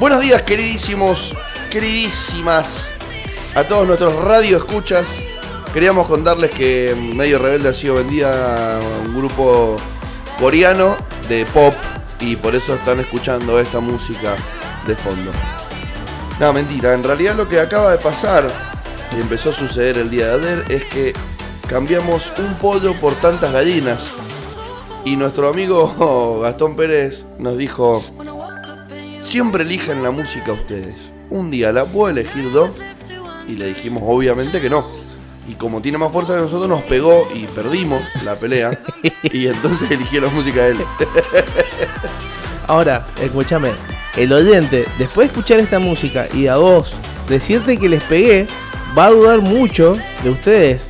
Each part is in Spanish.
Buenos días, queridísimos, queridísimas, a todos nuestros radio escuchas. Queríamos contarles que Medio Rebelde ha sido vendida a un grupo coreano de pop y por eso están escuchando esta música de fondo. No, mentira, en realidad lo que acaba de pasar y empezó a suceder el día de ayer es que cambiamos un pollo por tantas gallinas y nuestro amigo Gastón Pérez nos dijo, siempre elijan la música ustedes. Un día la puedo elegir yo y le dijimos obviamente que no. Y como tiene más fuerza que nosotros nos pegó y perdimos la pelea y entonces eligió la música de él. Ahora, escúchame, el oyente, después de escuchar esta música y a vos decirte que les pegué, va a dudar mucho de ustedes.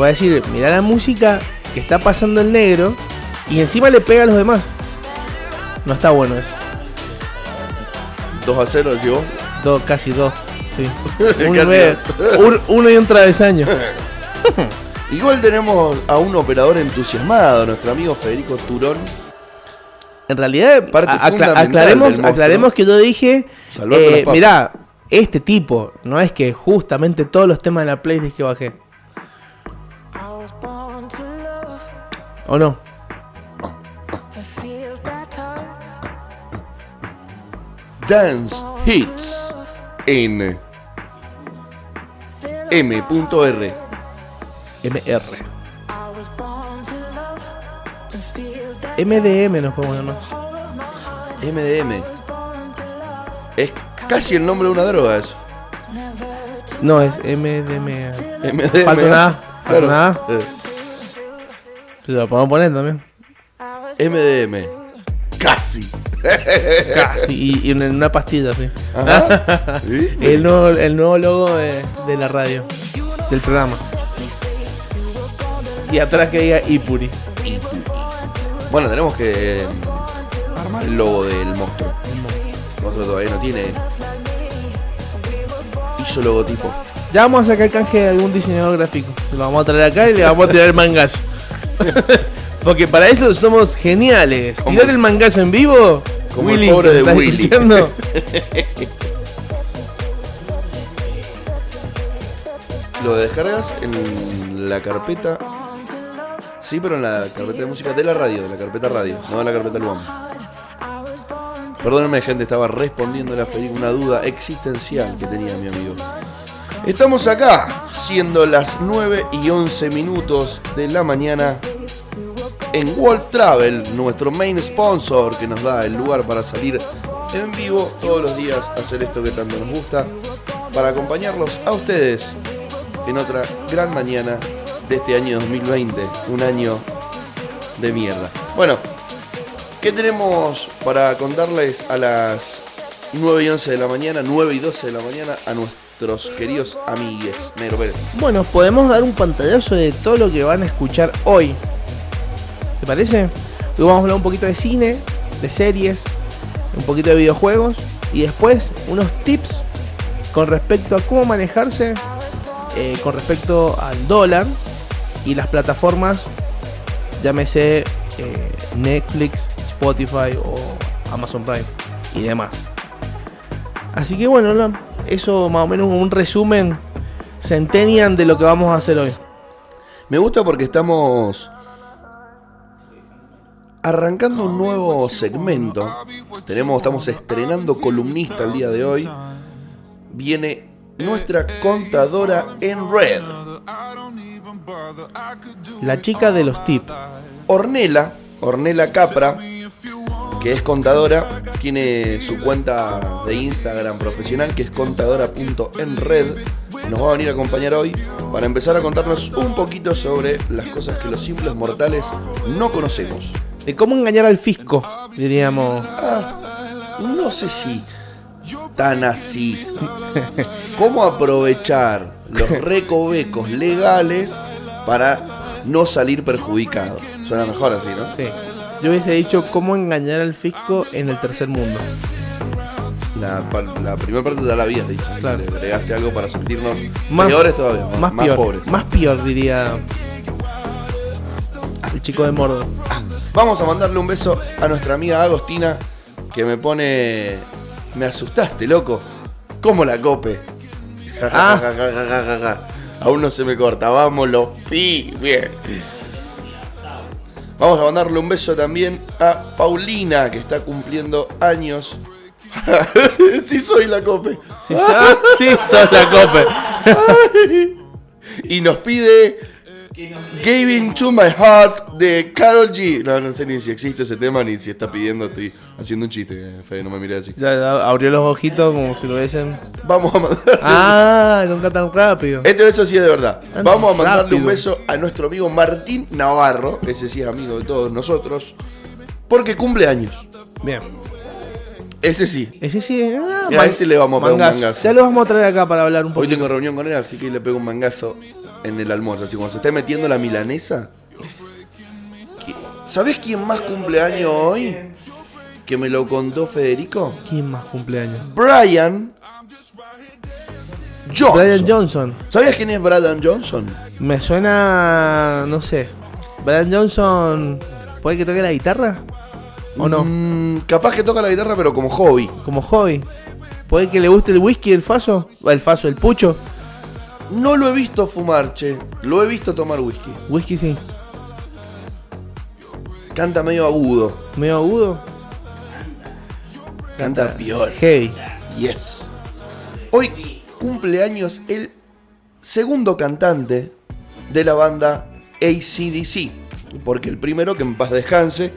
Va a decir, mirá la música que está pasando el negro y encima le pega a los demás. No está bueno eso. 2 a 0, decís vos. Dos, casi dos, sí. Un nueve, uno y un travesaño. Igual tenemos a un operador entusiasmado, nuestro amigo Federico Turón. En realidad, Parte a- aclaremos, aclaremos que yo dije, eh, mirá, este tipo, no es que justamente todos los temas de la playlist que bajé. ¿O no? Dance Hits en M.R. MR. MDM nos podemos llamar. MDM. Es casi el nombre de una droga eso. No, es MDM. MDMA. Falta una A, falta Claro. una A. Eh, Se lo podemos poner también. MDM. Casi. Casi. Y, y en una pastilla, sí. Ajá. ¿Sí? El nuevo, el nuevo logo de, de la radio. Del programa. Y atrás que diga Ipuri. Bueno, tenemos que eh, armar el logo del monstruo. El monstruo todavía no tiene. Hizo logotipo. Ya vamos a sacar canje de algún diseñador gráfico. Lo vamos a traer acá y le vamos a tirar el mangazo. Porque para eso somos geniales. Como- Tirar el mangazo en vivo. como el Willy, pobre de ¿estás Willy. Lo descargas en la carpeta. Sí, pero en la carpeta de música de la radio, de la carpeta radio, no de la carpeta Luam. Perdónenme, gente, estaba respondiendo a Federico una duda existencial que tenía mi amigo. Estamos acá, siendo las 9 y 11 minutos de la mañana, en Wolf Travel, nuestro main sponsor que nos da el lugar para salir en vivo todos los días a hacer esto que tanto nos gusta, para acompañarlos a ustedes en otra gran mañana de este año 2020, un año de mierda. Bueno, ¿qué tenemos para contarles a las 9 y 11 de la mañana, 9 y 12 de la mañana a nuestros queridos amigues? Pérez. Bueno, podemos dar un pantallazo de todo lo que van a escuchar hoy. ¿Te parece? Hoy vamos a hablar un poquito de cine, de series, un poquito de videojuegos y después unos tips con respecto a cómo manejarse eh, con respecto al dólar y las plataformas, llámese eh, Netflix, Spotify o Amazon Prime y demás. Así que bueno, no, eso más o menos un resumen centennial de lo que vamos a hacer hoy. Me gusta porque estamos arrancando un nuevo segmento. Tenemos, estamos estrenando columnista el día de hoy. Viene nuestra contadora en red. La chica de los tips. Ornela, Ornela Capra, que es contadora, tiene su cuenta de Instagram profesional que es contadora.enred. Nos va a venir a acompañar hoy para empezar a contarnos un poquito sobre las cosas que los simples mortales no conocemos. De cómo engañar al fisco, diríamos. Ah, no sé si tan así. ¿Cómo aprovechar los recovecos legales para no salir perjudicado? Suena mejor así, ¿no? Sí. Yo hubiese dicho cómo engañar al fisco en el tercer mundo. La, primera parte ya la habías dicho. Claro. Le agregaste algo para sentirnos Más- peores todavía, Más, peor. pobres. Más peor, diría. El chico de Mordo. Vamos a mandarle un beso a nuestra amiga Agostina que me pone. Me asustaste, loco. ¿Cómo la cope? Ja, ja, Ah. ja. Aún no se me corta. Vámonos, pi. Bien. Vamos a mandarle un beso también a Paulina, que está cumpliendo años. sí, soy la cope. Sí, sí, sos la cope. Y nos pide Giving to My Heart de Carol G. No, no sé ni si existe ese tema ni si está pidiendo. Estoy haciendo un chiste, eh, Fede, no me mires así. Ya, ya abrió los ojitos como si lo hubiesen. Vamos a mandar. Ah, nunca tan rápido. Este beso sí es de verdad. Tan Vamos a mandarle un beso a nuestro amigo Martín Navarro. Ese sí es amigo de todos nosotros. Porque cumple años. Bien. Ese sí. Ese sí. Ah, Y a ese le vamos a pegar un mangazo. Ya lo vamos a traer acá para hablar un Hoy poquito. tengo reunión con él, así que le pego un mangazo en el almuerzo. Así como se está metiendo la milanesa. ¿Qui- ¿Sabés quién más cumple años hoy? Que me lo contó Federico. ¿Quién más cumpleaños? Brian Johnson. Brian Johnson. ¿Sabías quién es Brian Johnson? Me suena. No sé. Brian Johnson. ¿Puede que toque la guitarra? ¿O no? Mm, capaz que toca la guitarra, pero como hobby. Como hobby. ¿Puede que le guste el whisky, el faso? El faso, el pucho. No lo he visto fumar, che. Lo he visto tomar whisky. Whisky sí. Canta medio agudo. Medio agudo. Canta piola. Heavy. Yes. Hoy cumple años el segundo cantante de la banda ACDC. Porque el primero, que en paz descanse,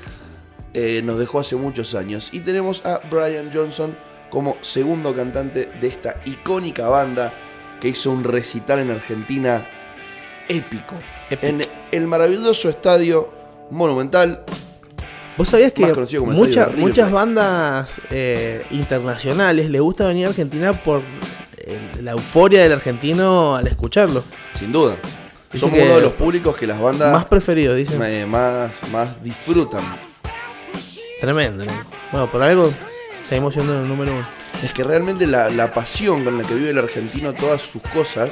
eh, nos dejó hace muchos años. Y tenemos a Brian Johnson como segundo cantante de esta icónica banda que hizo un recital en Argentina épico. En el maravilloso estadio Monumental. ¿Vos sabías que mucha- muchas bandas eh, internacionales les gusta venir a Argentina por el- la euforia del argentino al escucharlo? Sin duda. Dice Somos uno de los públicos que las bandas Más preferido, dicen. eh, más, más disfrutan. Tremendo. ¿no? Bueno, por algo seguimos siendo el número uno. Es que realmente la, la pasión con la que vive el argentino todas sus cosas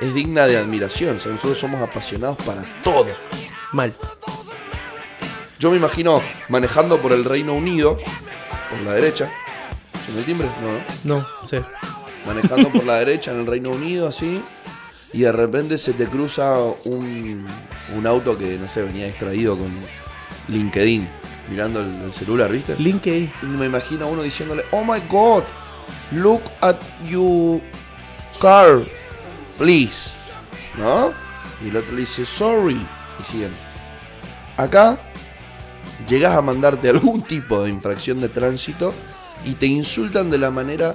es digna de admiración. O sea, nosotros somos apasionados para todo. Mal. Yo me imagino manejando por el Reino Unido, por la derecha. ¿Son el timbre? No, ¿no? No, sé. Manejando por la derecha en el Reino Unido, así. Y de repente se te cruza un, un auto que, no sé, venía extraído con LinkedIn, mirando el, el celular, ¿viste? LinkedIn. Y me imagino a uno diciéndole, oh my god, look at your car, please. ¿No? Y el otro le dice, sorry. Y siguen. Acá llegas a mandarte algún tipo de infracción de tránsito y te insultan de la manera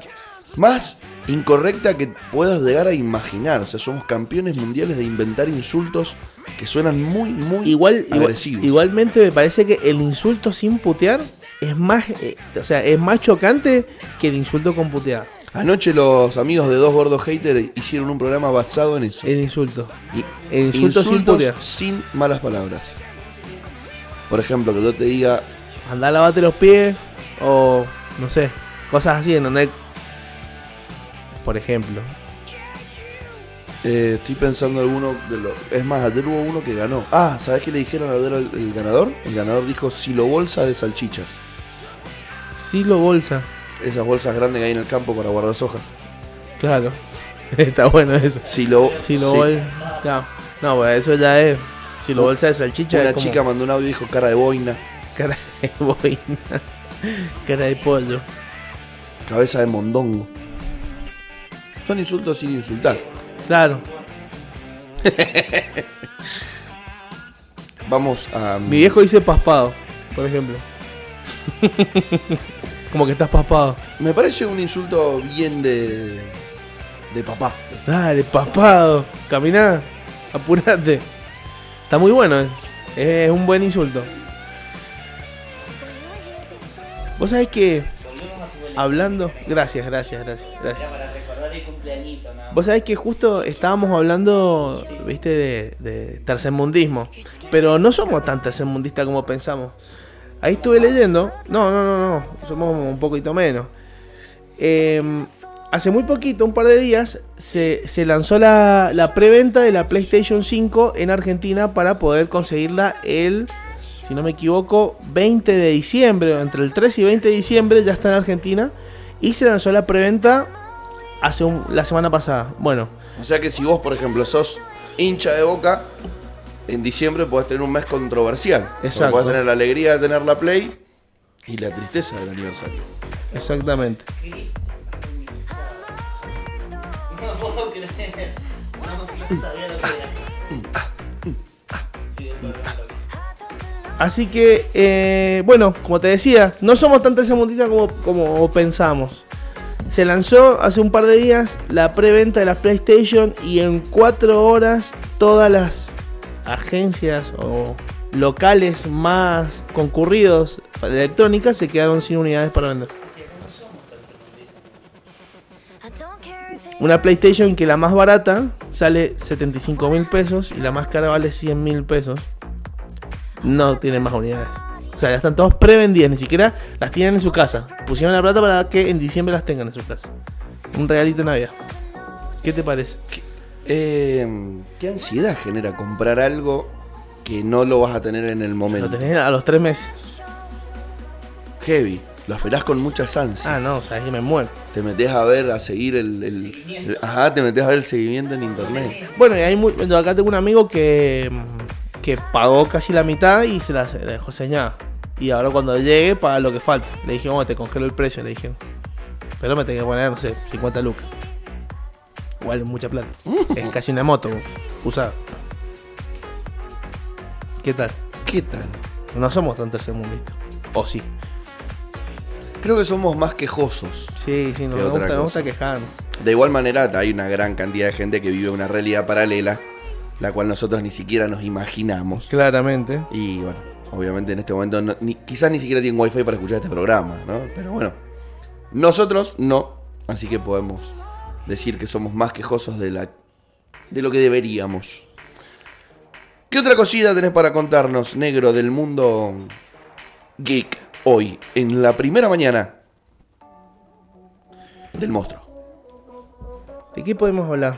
más incorrecta que puedas llegar a imaginar. O sea, somos campeones mundiales de inventar insultos que suenan muy, muy Igual, igual- agresivos. igualmente me parece que el insulto sin putear es más, eh, o sea, es más chocante que el insulto con putear. Anoche los amigos de Dos Gordos Haters hicieron un programa basado en eso. El insulto. Y- El insulto sin Insultos putear. sin malas palabras. Por ejemplo, que yo te diga, Andá a lavarte los pies o no sé, cosas así, ¿no? Por ejemplo. eh, estoy pensando alguno de los... Es más, ayer hubo uno que ganó. Ah, ¿sabes qué le dijeron ayer al el ganador? El ganador dijo silo bolsa de salchichas. Silo bolsa. Esas bolsas grandes que hay en el campo para guardar soja. Claro. Está bueno eso. Silo... Silo sí. bolsa. No, no, pues eso ya es. Silo bolsa de salchicha. Una como chica mandó un audio y dijo cara de boina, Cara de boina. Cara de pollo. cabeza de mondongo. Son insultos sin insultar. Claro. Vamos a... Mi viejo dice paspado, por ejemplo. como que estás paspado. Me parece un insulto bien de... De papá. Dale, paspado. Caminá. Apurate. Está muy bueno. Es, es un buen insulto. Vos sabés que. Hablando. Gracias, gracias, gracias. gracias. Cumpleañito, nada más. Vos sabés que justo estábamos hablando, viste, de, de tercermundismo. Pero no somos tan tercermundistas como pensamos. Ahí estuve leyendo. No, no, no, no. Somos un poquito menos. Eh, hace muy poquito, un par de días, se, se lanzó la, la preventa de la PlayStation 5 en Argentina para poder conseguirla el si no me equivoco, 20 de diciembre, entre el 3 y 20 de diciembre ya está en Argentina y se lanzó la preventa hace un- la semana pasada. Bueno, O sea que si vos, por ejemplo, sos hincha de boca, en diciembre podés tener un mes controversial. Exacto. Podés tener la alegría de tener la Play y la tristeza del aniversario. exactamente. Así que, eh, bueno, como te decía, no somos tan tercermundistas como, como pensamos. Se lanzó hace un par de días la preventa de la PlayStation y en cuatro horas todas las agencias o locales más concurridos de electrónica se quedaron sin unidades para vender. Una PlayStation que la más barata sale 75 mil pesos y la más cara vale 100 mil pesos. No tiene más unidades. O sea, ya están todas prevendidas, ni siquiera las tienen en su casa. Pusieron la plata para que en diciembre las tengan en su casa. Un regalito de Navidad. ¿Qué te parece? Eh, ¿Qué ansiedad genera comprar algo que no lo vas a tener en el Lo momento? tenés a los tres meses. Heavy. Lo esperás con muchas ansias. Ah, no, o sea, es que me muero. Te metes a ver, a seguir el, el- Ajá, te metes a ver el seguimiento en internet. Bueno, y hay muy, acá tengo un amigo que, que pagó casi la mitad y se la, dejó señada. Y ahora cuando llegue, paga lo que falta. Le dije, vamos, te congelo el precio, le dije. Pero me tengo que poner, no sé, 50 lucas. Igual es mucha plata. es casi una moto usada. ¿Qué tal? ¿Qué tal? No somos tan tercermundistas. O sí. Creo que somos más quejosos. Sí, sí, nos ¿Qué me otra gusta, me gusta quejarnos. De igual manera, hay una gran cantidad de gente que vive una realidad paralela, la cual nosotros ni siquiera nos imaginamos. Claramente. Y bueno, obviamente en este momento no- ni- quizás ni siquiera tienen wifi para escuchar este programa, ¿no? Pero bueno, nosotros no, así que podemos decir que somos más quejosos de, la, de lo que deberíamos. ¿Qué otra cosita tenés para contarnos, negro, del mundo geek hoy, en la primera mañana del monstruo? ¿De qué podemos hablar?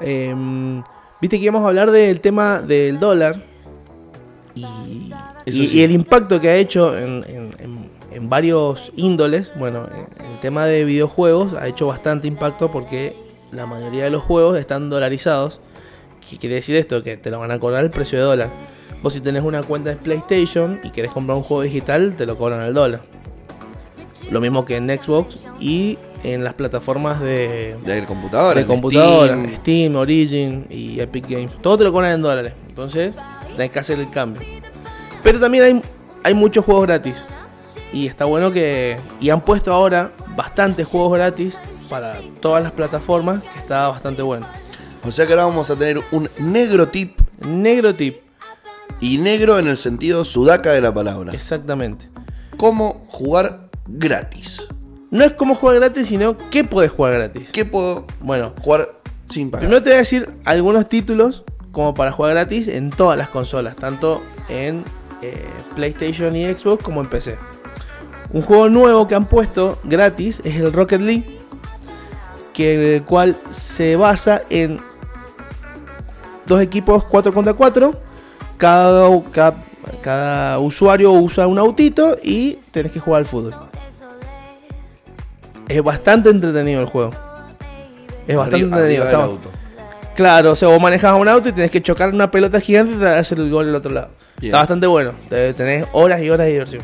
Em, Viste que íbamos a hablar del tema del dólar y, Eso y- sí. y el impacto que ha hecho en, en- en- en varios índoles. Bueno, en el tema de videojuegos ha hecho bastante impacto porque la mayoría de los juegos están dolarizados. ¿Qué quiere decir esto? Que te lo van a cobrar el precio de dólar. Vos si tenés una cuenta de PlayStation y querés comprar un juego digital, te lo cobran al dólar. Lo mismo que en Xbox y en las plataformas de, De computadora. de computadora, Steam. Steam. Origin y Epic Games. Todo te lo cobran en dólares. Entonces, tenés que hacer el cambio. Pero también hay, hay muchos juegos gratis. Y está bueno que. Y han puesto ahora bastantes juegos gratis para todas las plataformas. Que está bastante bueno. O sea que ahora vamos a tener un negro tip. Negro tip. Y negro en el sentido sudaca de la palabra. Exactamente. Cómo jugar gratis. No es como jugar gratis, sino que puedes jugar gratis. ¿Qué puedo Bueno, jugar sin pagar? Primero te voy a decir algunos títulos como para jugar gratis en todas las consolas, tanto en eh, PlayStation y Xbox como en PC. Un juego nuevo que han puesto gratis es el Rocket League, que el cual se basa en dos equipos 4 contra 4. Cada, cada, cada usuario usa un autito y tenés que jugar al fútbol. Es bastante entretenido el juego. Es bastante Arriba- entretenido. arriba auto. Claro, o sea, vos manejás un auto y tenés que chocar una pelota gigante y te hacer el gol del otro lado. Está bastante bueno. Te- Tenés horas y horas de diversión.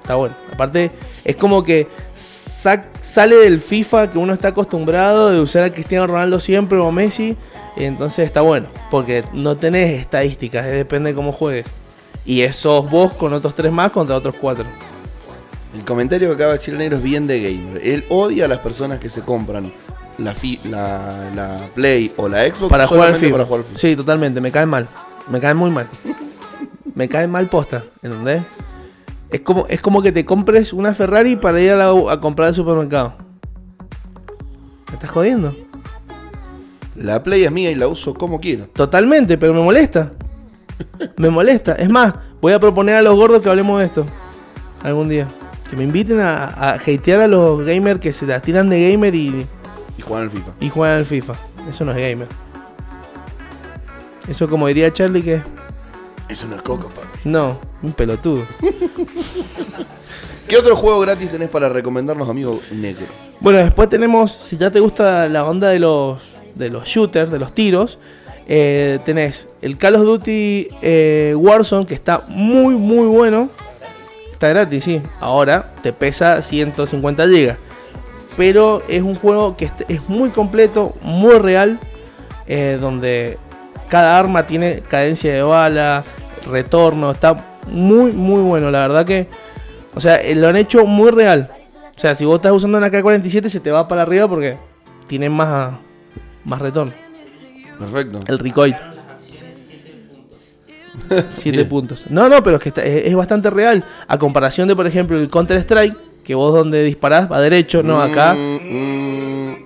Está bueno. Aparte, es como que sa- sale del FIFA que uno está acostumbrado de usar a Cristiano Ronaldo siempre o a Messi. entonces está bueno. Porque no tenés estadísticas, eh, depende de cómo juegues. Y eso vos con otros tres más contra otros cuatro. El comentario que acaba de decir el negro es bien de gamer. Él odia a las personas que se compran la, fi- la, la Play o la Xbox Para jugar al FIFA. para jugar FIFA. Sí, totalmente. Me caen mal. Me caen muy mal. me caen mal posta. ¿Entendés? Es como, es como que te compres una Ferrari para ir a, la- a comprar al supermercado. ¿Me estás jodiendo? La Play es mía y la uso como quiero. Totalmente, pero me molesta. Me molesta. Es más, voy a proponer a los gordos que hablemos de esto. Algún día. Que me inviten a, a hatear a los gamers que se la tiran de gamer y, Y jugar al FIFA. y juegan al FIFA. Eso no es gamer. Eso como diría Charlie que... Eso no es coco, papi. No, un pelotudo. ¿Qué otro juego gratis tenés para recomendarnos, amigo negro? Bueno, después tenemos, si ya te gusta la onda de los, de los shooters, de los tiros, eh, tenés el Call of Duty eh, Warzone, que está muy, muy bueno. Está gratis, sí. Ahora te pesa 150 GB. Pero es un juego que es muy completo, muy real, eh, donde cada arma tiene cadencia de bala, retorno, está muy, muy bueno. La verdad que, o sea, eh, lo han hecho muy real. O sea, si vos estás usando una K-47 se te va para arriba porque tiene más, más retorno. Perfecto. El recoil. 7 Bien. puntos. No, no, pero es que está- es, es bastante real. A comparación de, por ejemplo, el Counter Strike, que vos donde disparás va derecho, no acá. Mm, mm.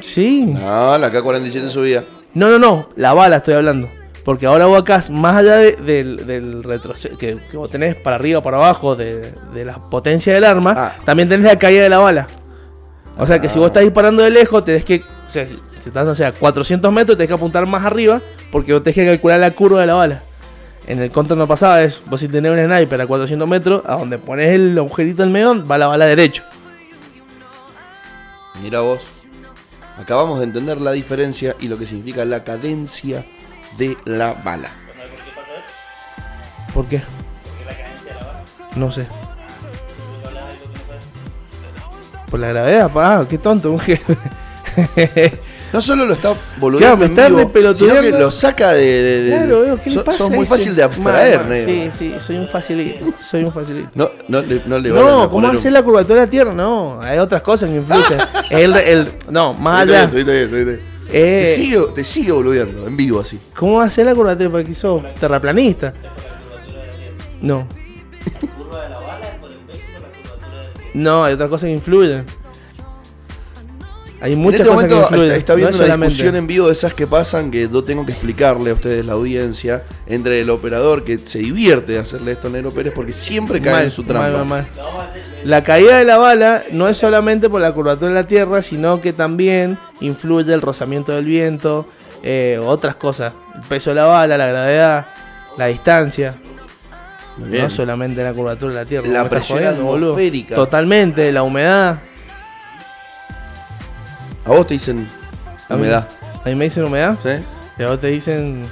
Sí. No, la K-47 subía. No, no, no, la bala estoy hablando. Porque ahora vos acá, más allá de- del, del retroceso que, que vos tenés para arriba o para abajo de, de la potencia del arma, Ah. también tenés la caída de la bala. O sea que si Ah. vos estás disparando de lejos, tenés que. O sea, si, si estás, o sea, 400 metros, tenés que apuntar más arriba porque vos tenés que calcular la curva de la bala. En el counter no pasaba eso. Vos si tenés un sniper a 400 metros, a donde pones el agujerito del medio, va la bala derecho. Mira vos. Acabamos de entender la diferencia y lo que significa la cadencia de la bala. ¿Sabes por qué? ¿Por qué? La cadencia de la bala. No sé. Por la gravedad, pa, qué tonto. No solo lo está boludeando Claro, me en vivo, sino que lo saca de... de- de- Claro, veo, ¿qué le sos- pasa sos a muy este? fácil de abstraer, negro. Sí, sí, soy un facilito. Soy un facilito. No, no, le- no le a No, ¿cómo un- hacer la curvatura de la Tierra? No, hay otras cosas que influyen. el, el, no, más allá. bien, está bien, está bien, está bien. Eh, Te sigue, te sigue boludeando en vivo así. ¿Cómo hacer la curvatura? Porque sos terraplanista. No, La curva de la bala es por el peso por la curvatura del cielo. no, hay otras cosas que influyen. Hay En muchas este cosas que momento influyen. está, está no una solamente- discusión en vivo de esas que pasan que yo tengo que explicarle a ustedes, la audiencia, entre el operador que se divierte de hacerle esto a Negro Pérez porque siempre cae Mal, en su trampa. mal, mal. La caída de la bala no es solamente por la curvatura de la Tierra, sino que también influye el rozamiento del viento, eh, otras cosas. El peso de la bala, la gravedad, la distancia. No solamente la curvatura de la Tierra. La ¿me estás presión atmosférica. Totalmente, la humedad. A vos te dicen A mí- humedad, A mí me dicen humedad ¿sí? y a vos te dicen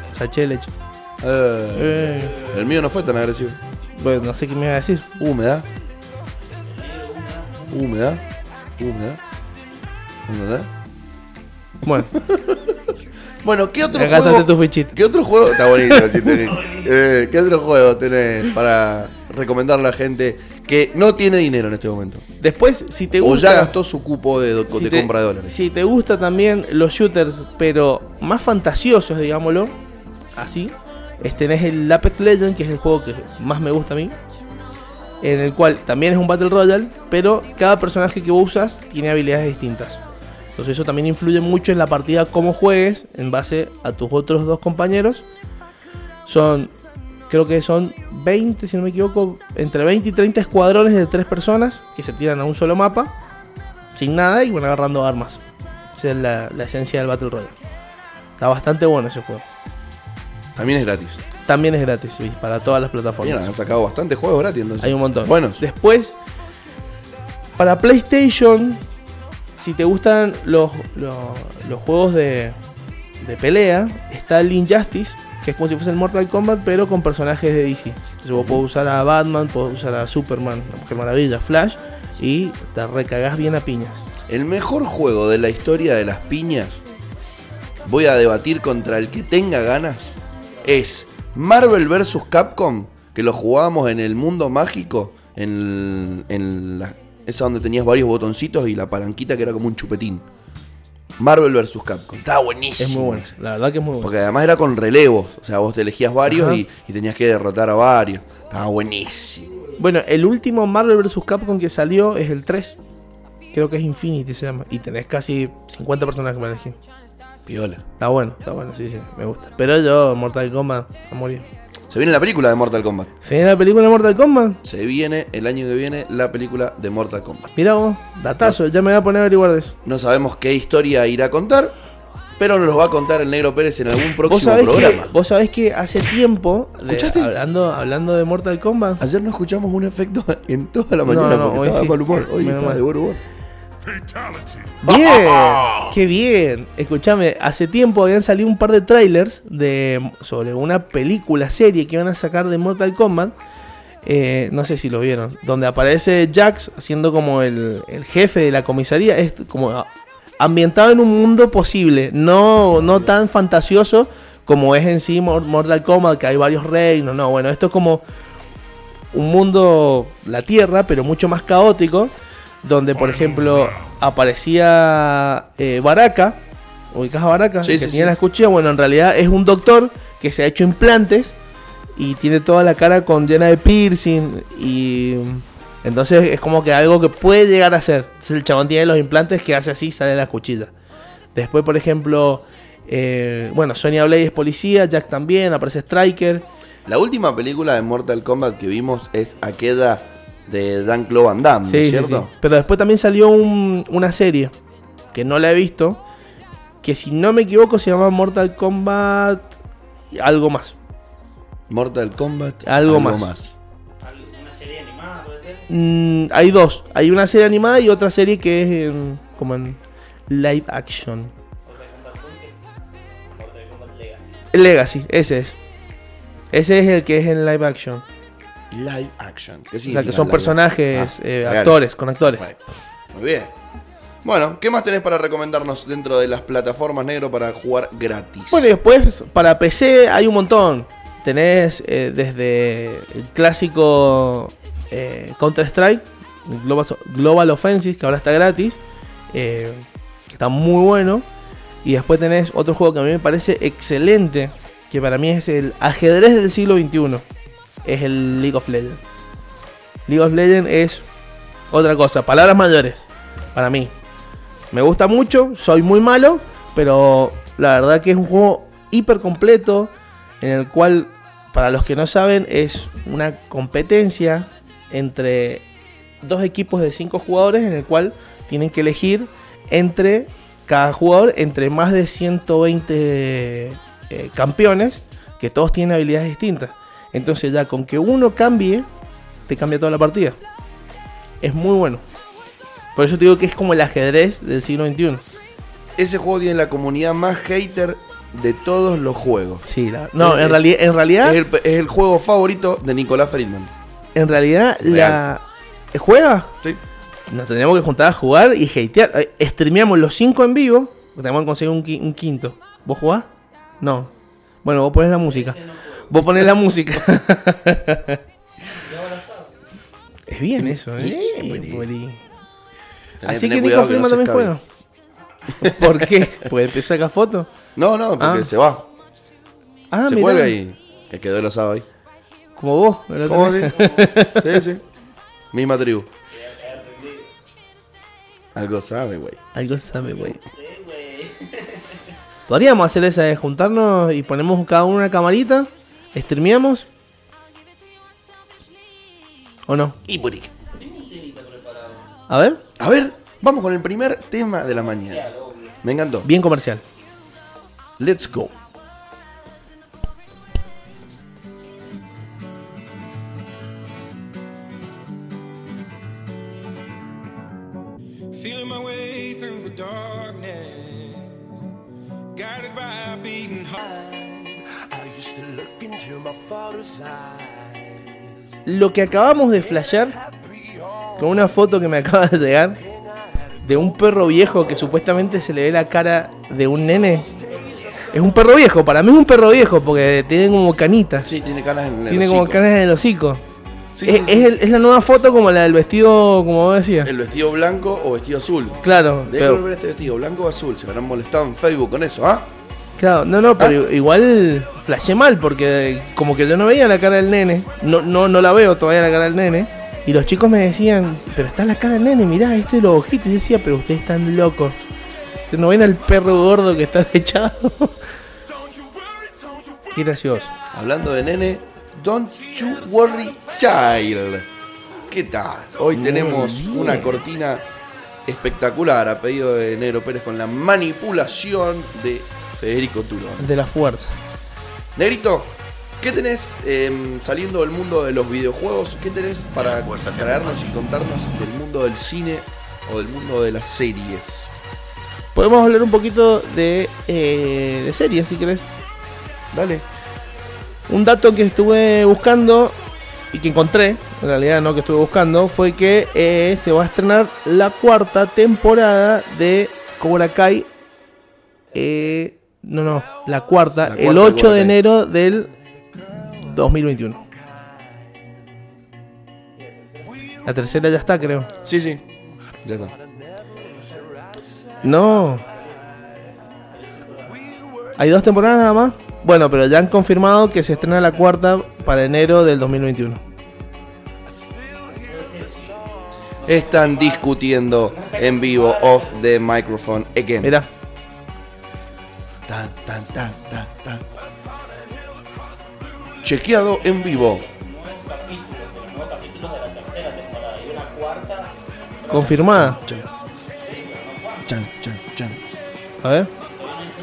de leche. Eh, Eh, el mío no fue tan agresivo. bueno, no sé qué me iba a decir. Humedad. Humedad. Humedad. Humedad. Bueno, Bueno, ¿qué otro acá juego? tu. ¿Qué otro juego? Está bonito. Eh, ¿Qué otro juego tenés para recomendarle a la gente que no tiene dinero en este momento? Después, si te O gusta. ya gastó su cupo de, do- si de te- compra de dólares. Si te gusta también los shooters, pero más fantasiosos, digámoslo, así, tenés el Apex Legends, que es el juego que más me gusta a mí, en el cual también es un Battle Royale, pero cada personaje que vos usas tiene habilidades distintas. Entonces eso también influye mucho en la partida cómo juegues en base a tus otros dos compañeros. Son, creo que son 20, si no me equivoco, entre 20 y 30 escuadrones de tres personas que se tiran a un solo mapa sin nada y van agarrando armas. Esa es la, la esencia del Battle Royale. Está bastante bueno ese juego. También es gratis. También es gratis, sí, para todas las Mira, plataformas. han sacado bastantes juegos gratis entonces. Hay un montón. Buenos. Después, para PlayStation, si te gustan los, los, los juegos de, de pelea, está el Injustice, que es como si fuese el Mortal Kombat, pero con personajes de DC. Entonces vos podés usar a Batman, podés usar a Superman, la Mujer Maravilla, Flash, y te recagás bien a piñas. El mejor juego de la historia de las piñas, voy a debatir contra el que tenga ganas, es Marvel vs. Capcom, que lo jugábamos en el mundo mágico, en, en la, esa donde tenías varios botoncitos y la palanquita que era como un chupetín. Marvel vs. Capcom. Estaba buenísimo. Es muy bueno, la verdad que es muy bueno. Porque además era con relevos. O sea, vos te elegías varios y tenías que derrotar a varios. Estaba buenísimo. Bueno, el último Marvel vs. Capcom que salió es el 3. Creo que es Infinity se llama. Y tenés casi 50 personajes para elegir. Piola. Está bueno, está bueno, sí, sí, me gusta. Pero yo, Mortal Kombat, a morir. Se viene la película de Mortal Kombat. ¿Se viene la película de Mortal Kombat? Se viene el año que viene la película de Mortal Kombat. Mira vos, datazo, ya me voy a poner a averiguar de eso. No sabemos qué historia irá a contar, pero nos los va a contar el Negro Pérez en algún ¿Vos próximo que, programa. vos sabés que hace tiempo, de- ¿Escuchaste? hablando, hablando de Mortal Kombat, Ayer no escuchamos un efecto en toda la mañana no, porque estaba sí. mal humor. Hoy está de buen humor. Bien, qué bien. Escúchame, hace tiempo habían salido un par de trailers de, sobre una película, serie que iban a sacar de Mortal Kombat. Eh, no sé si lo vieron. Donde aparece Jax siendo como el, el jefe de la comisaría. Es como ambientado en un mundo posible. No, no tan fantasioso como es en sí Mor- Mortal Kombat, que hay varios reinos. No, bueno, esto es como un mundo, la Tierra, pero mucho más caótico, donde por ejemplo aparecía eh, Baraka, ubicás a Baraka, Sí, que sí, tenía sí. la cuchilla, bueno, en realidad es un doctor que se ha hecho implantes y tiene toda la cara con llena de piercing y entonces es como que algo que puede llegar a ser. Entonces el chabón tiene los implantes que hace así, sale la cuchilla. Después, por ejemplo, eh, bueno, Sonya Blade es policía, Jack también, aparece Striker. La última película de Mortal Kombat que vimos es aquella de Dan Claude Van Damme, ¿no Sí, es sí, cierto? sí. Pero después también salió un- una serie que no la he visto. Que si no me equivoco se llama Mortal Kombat algo más. Mortal Kombat. Algo más. Una serie animada, puede ser. Mm, hay dos. Hay una serie animada y otra serie que es en- como en live action. Mortal Kombat Conquest. Mortal Kombat Legacy. Legacy, ese es. Ese es el que es en live action. Live action. ¿Qué O sea, que son personajes, Ah, eh, actores, con actores. Perfecto. Muy bien. Bueno, ¿qué más tenés para recomendarnos dentro de las plataformas negro para jugar gratis? Bueno, y después para PC hay un montón. Tenés eh, desde el clásico eh, Counter-Strike, Global, Global Offensive, que ahora está gratis, eh, que está muy bueno. Y después tenés otro juego que a mí me parece excelente, que para mí es el ajedrez del siglo XXI. Es el League of Legends. League of Legends es otra cosa, palabras mayores, para mí. Me gusta mucho, soy muy malo, pero la verdad que es un juego hiper completo en el cual, para los que no saben, es una competencia entre dos equipos de cinco jugadores en el cual tienen que elegir entre cada jugador entre más de 120 eh, campeones que todos tienen habilidades distintas. Entonces ya con que uno cambie, te cambia toda la partida. Es muy bueno. Por eso te digo que es como el ajedrez del siglo XXI. Ese juego tiene la comunidad más hater de todos los juegos. Sí, la- no, Es- en, reali- en realidad, Es el, es el juego favorito de Nicolás Friedman. en realidad, la ¿juega? ¿Sí? Nos tendríamos que juntar a jugar y hatear. Streameamos los cinco en vivo. Tenemos que conseguir un, qui- un quinto. ¿Vos jugás? No. Bueno, vos ponés la música. Vos ponés la música. Es bien eso, ¿eh? Bien. Tenés- Así tenés que Nico no se también juega. ¿Por qué? Pues te saca foto. No, no, porque Ah. se va. Ah, se mirá. cuelga y que quedó el asado ahí. Como vos. ¿Cómo día. sí? Sí. Misma tribu. Algo sabe, güey. Algo sabe, güey. Podríamos hacer esa de juntarnos y ponemos cada uno una camarita, streameamos. ¿O no? Y por. A ver, A ver, vamos con el primer tema de la mañana. Me encantó. bien comercial. Let's go. Feeling my way through the darkness, guided by a beating heart. Lo que acabamos de flashear con una foto que me acaba de llegar de un perro viejo que supuestamente se le ve la cara de un nene. Es un perro viejo, para mí es un perro viejo porque tiene como canitas. Sí, tiene canas en el tiene como canas en el hocico. Sí, es, sí, sí. es el- es la nueva foto como la del vestido, como vos decías. El vestido blanco o vestido azul. Claro, ¿De qué pero- color este vestido? ¿Blanco o azul? Se habrán molestado en Facebook con eso, ¿ah? Claro, no, no, pero igual flashé mal porque como que yo no veía la cara del nene. No, no, no la veo todavía la cara del nene. Y los chicos me decían, pero está la cara del nene, mirá, este es los ojitos. Y yo decía, pero ustedes están locos. ¿Se no ven al perro gordo que está echado? Qué gracioso. Hablando de nene, Don't You Worry Child. ¿Qué tal? Hoy tenemos una cortina espectacular a pedido de Negro Pérez con la manipulación de Federico Turón. De la fuerza. Negrito, ¿qué tenés em, saliendo del mundo de los videojuegos? ¿Qué tenés para traernos y contarnos del mundo del cine o del mundo de las series? Podemos hablar un poquito de, eh, de series, si querés. Dale. Un dato que estuve buscando y que encontré, en realidad no que estuve buscando, fue que eh, se va a estrenar la cuarta temporada de Cobra Kai. eh, no, no, la cuarta, La el cuarta 8 Cobra de enero del 2021. La tercera ya está, creo. Sí, sí. Ya está. No. Hay dos temporadas nada más. Bueno, pero ya han confirmado que se estrena la cuarta para enero del 2021. Están discutiendo en vivo off the microphone again. Mira, Tan, tan, tan, tan. Chequeado en vivo. confirmada. Chan, chan, chan, chan. A ver.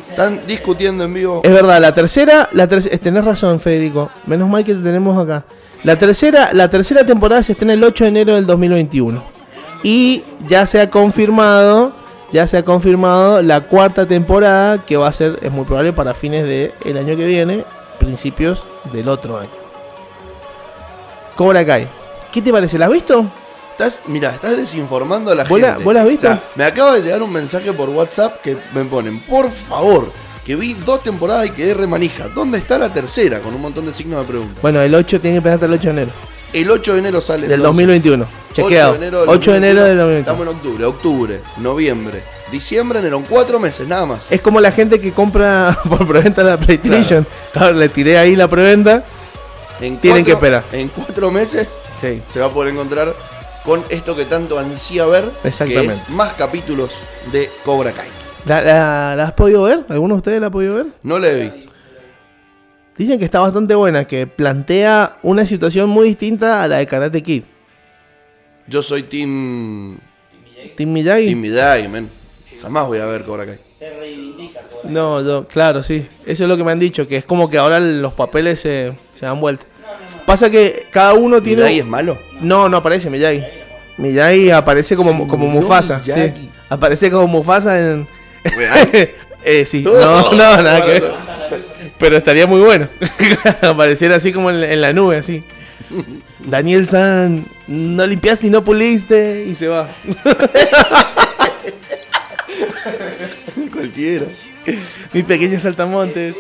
Están discutiendo en vivo. Es verdad, la tercera, la tercera, tenés razón, Federico. Menos mal que te tenemos acá. La tercera, la tercera temporada se estrena el 8 de enero del 2021. Y ya se ha confirmado, ya se ha confirmado la cuarta temporada que va a ser, es muy probable para fines del año que viene, principios del otro año. Cobra Kai. ¿Qué te parece? ¿La has visto? Estás, mira, estás desinformando a la ¿Vos la- gente. vos la has visto? O sea, me acaba de llegar un mensaje por WhatsApp que me ponen, por favor, que vi dos temporadas y quedé remanija. ¿Dónde está la tercera? Con un montón de signos de pregunta. Bueno, el 8 tiene que esperar hasta el 8 de enero El 8 de enero sale. del entonces. 2021. 8 Chequeado. de enero del 8 de enero del 2021. 2021. Estamos en octubre, octubre, noviembre, diciembre, enero, en cuatro meses, nada más. Es como la gente que compra por preventa la PlayStation. Claro, le tiré ahí la preventa. En Tienen que esperar. En cuatro meses Sí. se va a poder encontrar con esto que tanto ansía ver, que es más capítulos de Cobra Kai. ¿La, la- la has podido ver? ¿Alguno de ustedes la ha podido ver? No la he visto. Dicen que está bastante buena, que plantea una situación muy distinta a la de Karate Kid. Yo soy Team. Team Miyagi. Team Miyagi, man. Jamás voy a ver Cobra Kai. Se reivindica Cobra No, yo, claro, sí. Eso es lo que me han dicho, que es como que ahora los papeles se, se dan vuelta. Pasa que cada uno tiene... ¿Miyagi es malo? No, no aparece Miyagi. Miyagi aparece como, Sí, como no, Mufasa. sí. Aparece como Mufasa en... Eh, sí. No, no, nada que ver. Pero estaría muy bueno. Apareciera así como en, en la nube, así. Daniel San, no limpiaste y no puliste y se va. Cualquiera. Mi pequeño saltamontes.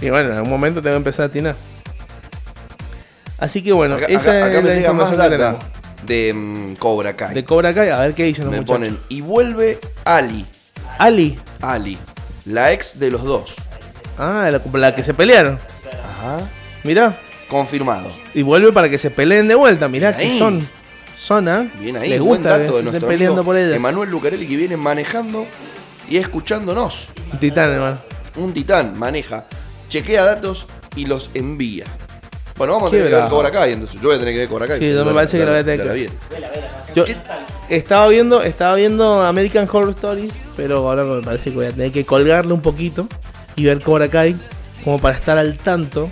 Y bueno, en algún momento tengo que empezar a atinar. Así que bueno, Acá, esa acá- acá es me la información que tenemos. de mm, Cobra Kai. De Cobra Kai, a ver qué dicen los me muchachos. ponen. Y vuelve Ali. Ali. Ali. La ex de los dos. Ah, la, la que se pelearon. Ajá. Mirá. Confirmado. Y vuelve para que se peleen de vuelta. Mirá Bien que ahí. son. Son, ¿ah? Bien ahí, Les buen gusta dato que de estén nuestro peleando amigo por ellas. Emanuel Lucarelli que viene manejando y escuchándonos. Un titán, hermano. Un titán maneja, chequea datos y los envía. Bueno, vamos a Qué tener que ver bravo. Cobra Kai, entonces yo voy a tener que ver Cobra Kai. Sí, yo me parece que lo voy a tener que ver. Yo ¿Qué? estaba viendo, estaba viendo American Horror Stories, pero ahora me parece que voy a tener que colgarle un poquito y ver Cobra Kai como para estar al tanto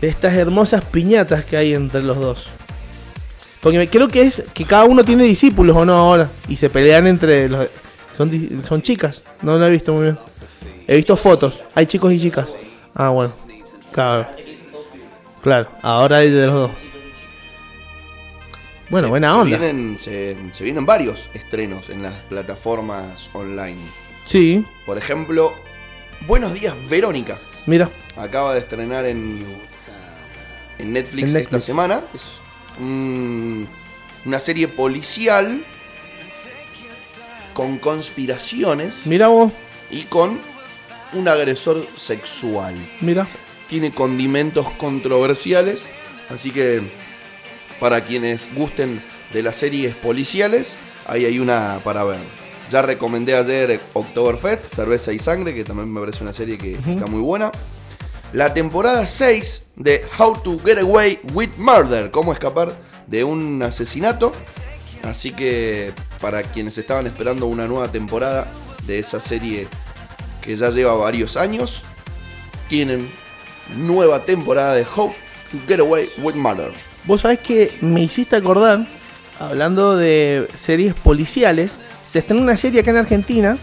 de estas hermosas piñatas que hay entre los dos. Porque creo que es que cada uno tiene discípulos o no ahora y se pelean entre los son son chicas, no lo he visto muy bien. He visto fotos, hay chicos y chicas. Ah, bueno. Claro. Claro, ahora hay de los dos. Bueno, Se- buena se onda. Vienen, se, se vienen varios estrenos en las plataformas online. Sí, Por ejemplo, Buenos días, Verónica. mira. Acaba de estrenar en, en Netflix, En esta semana. Es un- una serie policial con conspiraciones Mira vos, y con un agresor sexual. mira. Tiene condimentos controversiales, así que para quienes gusten de las series policiales, ahí hay una para ver. Ya recomendé ayer Oktoberfest, Cerveza y Sangre, que también me parece una serie que está muy buena. La temporada 6 de How to Get Away with Murder, cómo escapar de un asesinato. Así que para quienes estaban esperando una nueva temporada de esa serie que ya lleva varios años, tienen nueva temporada de Hope to Get Away with Murder. Vos sabés que me hiciste acordar, hablando de series policiales, se estrenó una serie acá en Argentina,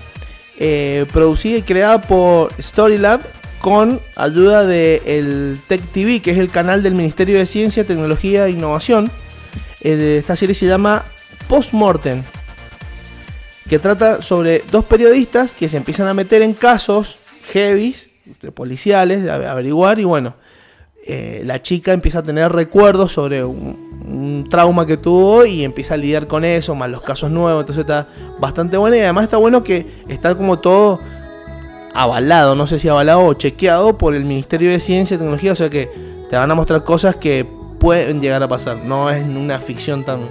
eh, producida y creada por Storylab con ayuda de Tech TV, que es el canal del Ministerio de Ciencia, Tecnología e Innovación. Eh, esta serie se llama Postmortem, que trata sobre dos periodistas que se empiezan a meter en casos de policiales, de averiguar, y bueno, eh, la chica empieza a tener recuerdos sobre un, un trauma que tuvo y empieza a lidiar con eso, más los casos nuevos, entonces está bastante buena y además está bueno que está como todo avalado, no sé si avalado o chequeado por el Ministerio de Ciencia y Tecnología, o sea que te van a mostrar cosas que pueden llegar a pasar, no es una ficción tan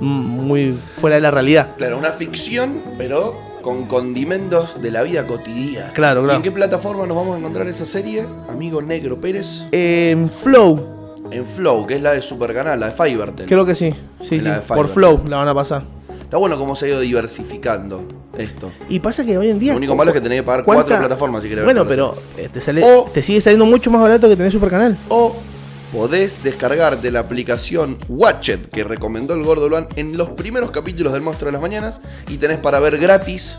muy fuera de la realidad. Claro, una ficción, pero con condimentos de la vida cotidiana. Claro, ¿Y claro. en qué plataforma nos vamos a encontrar esa serie? Amigo Negro Pérez. En Flow, En Flow, que es la de Supercanal, la de Fivertel. creo que sí, sí, En sí, por. Flow la van a pasar. Está bueno cómo se ha ido diversificando esto. Y pasa que hoy en día... Lo único malo es que tenés que pagar ¿cuánta- cuatro plataformas si querés Bueno, pero eh, te, sale, O- te sigue saliendo mucho más barato que tener Supercanal. O podés descargarte la aplicación Watchet que recomendó el Gordo Luan en los primeros capítulos del Monstruo de las Mañanas y tenés para ver gratis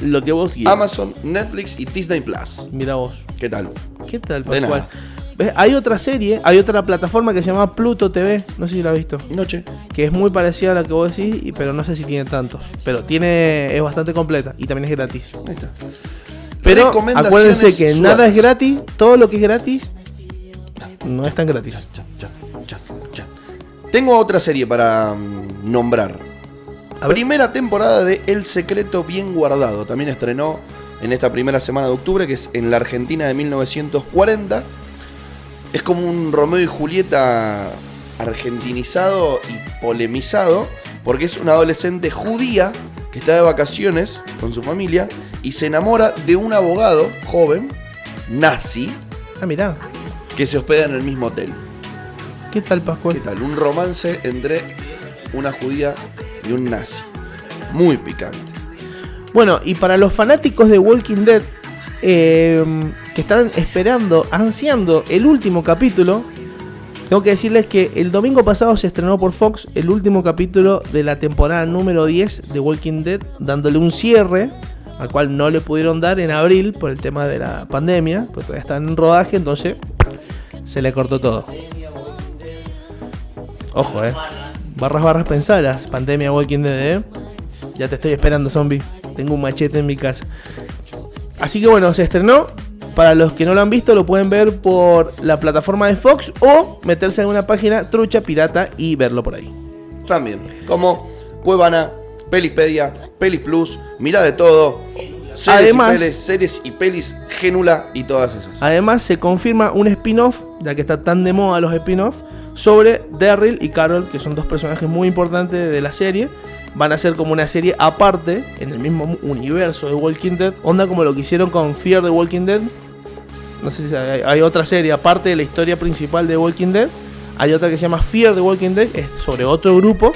Lo que vos quieras. Amazon, Netflix y Disney Plus. Mira vos. ¿Qué tal? ¿Qué tal, De. Hay otra serie, hay otra plataforma que se llama Pluto TV, no sé si la has visto, Noche. que es muy parecida a la que vos decís, pero no sé si tiene tantos. Pero tiene, es bastante completa y también es gratis. Ahí está. Pero acuérdense que nada es gratis, todo lo que es gratis no es tan gratis. Tengo otra serie para mm, nombrar. A. Primera temporada de El secreto bien guardado. También estrenó en esta primera semana de octubre, que es en la Argentina de 1940. Es como un Romeo y Julieta argentinizado y polemizado, porque es una adolescente judía que está de vacaciones con su familia y se enamora de un abogado joven, nazi, Ah, mirá, que se hospeda en el mismo hotel. ¿qué tal, Pascual? ¿Qué tal? Un romance entre una judía y un nazi. Muy picante. Bueno, y para los fanáticos de Walking Dead eh, que están esperando, ansiando el último capítulo, tengo que decirles que el domingo pasado se estrenó por Fox el último capítulo de la temporada número 10 de Walking Dead, dándole un cierre al cual no le pudieron dar en abril por el tema de la pandemia, pues todavía están en rodaje, entonces se le cortó todo. Ojo, eh. Barras, barras pensadas. Pandemia Walking Dead, eh. Ya te estoy esperando, zombie. Tengo un machete en mi casa. Así que bueno, se estrenó. Para los que no lo han visto, lo pueden ver por la plataforma de Fox o meterse en una página trucha pirata y verlo por ahí. También. Como Cuevana, Pelispedia, Pelis Plus, Mira de todo. Series Además- y pelis, series y pelis, Génula y todas esas. Además, se confirma un spin-off, ya que está tan de moda los spin-off, sobre Daryl y Carol, que son dos personajes muy importantes de la serie. Van a ser como una serie aparte, en el mismo universo de Walking Dead. Onda como lo que hicieron con Fear the Walking Dead. No sé si hay, hay otra serie aparte de la historia principal de Walking Dead. Hay otra que se llama Fear the Walking Dead, es sobre otro grupo.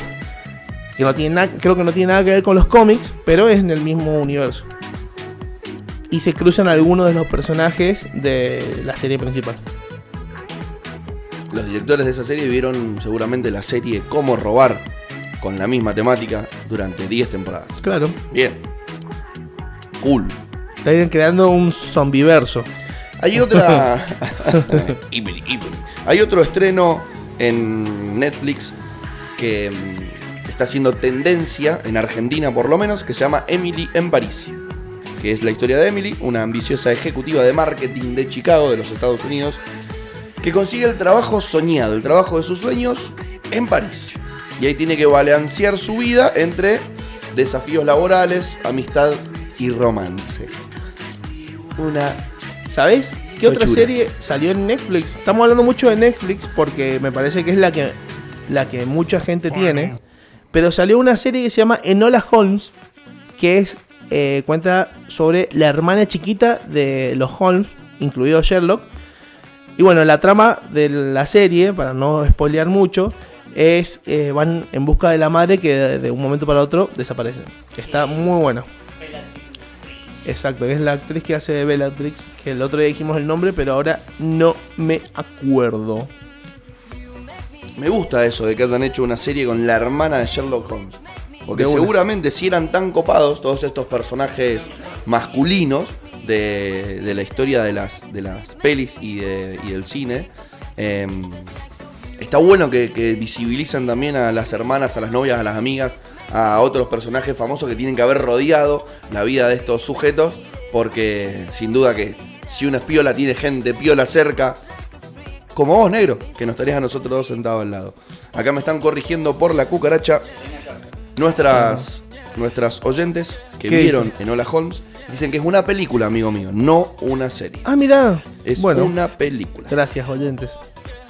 Que no tiene creo que no tiene nada que ver con los cómics, pero es en el mismo universo. Y se cruzan algunos de los personajes de la serie principal. Los directores de esa serie vieron seguramente la serie Cómo robar con la misma temática durante 10 temporadas. Claro. Bien. Cool. Están creando un zombiverso. Hay otra. Hay otro estreno en Netflix que mm, está haciendo tendencia, en Argentina por lo menos, que se llama Emily en París. Que es la historia de Emily, una ambiciosa ejecutiva de marketing de Chicago, de los Estados Unidos, que consigue el trabajo soñado, el trabajo de sus sueños en París. Y ahí tiene que balancear su vida entre desafíos laborales, amistad y romance. Una ¿Sabes qué otra serie salió en Netflix? Estamos hablando mucho de Netflix porque me parece que es la que, la que mucha gente tiene. Pero salió una serie que se llama Enola Holmes, que es eh, cuenta sobre la hermana chiquita de los Holmes, incluido Sherlock. Y bueno, la trama de la serie, para no spoilear mucho, es eh, van en busca de la madre que de, un momento para otro desaparece. Está muy bueno. Exacto, que es la actriz que hace de Bellatrix, que el otro día dijimos el nombre, pero ahora no me acuerdo. Me gusta eso de que hayan hecho una serie con la hermana de Sherlock Holmes. Porque seguramente si eran tan copados todos estos personajes masculinos de, de la historia de las, de las pelis y, de- y del cine, eh, está bueno que, que visibilicen también a las hermanas, a las novias, a las amigas, a otros personajes famosos que tienen que haber rodeado la vida de estos sujetos, porque sin duda que si una es piola tiene gente piola cerca, como vos, negro, que nos estarías a nosotros dos sentados al lado. Acá me están corrigiendo por la cucaracha nuestras, nuestras oyentes que ¿Qué vieron en Hola Holmes. Dicen que es una película, amigo mío, no una serie. Ah, mira. Es bueno, una película. gracias, oyentes.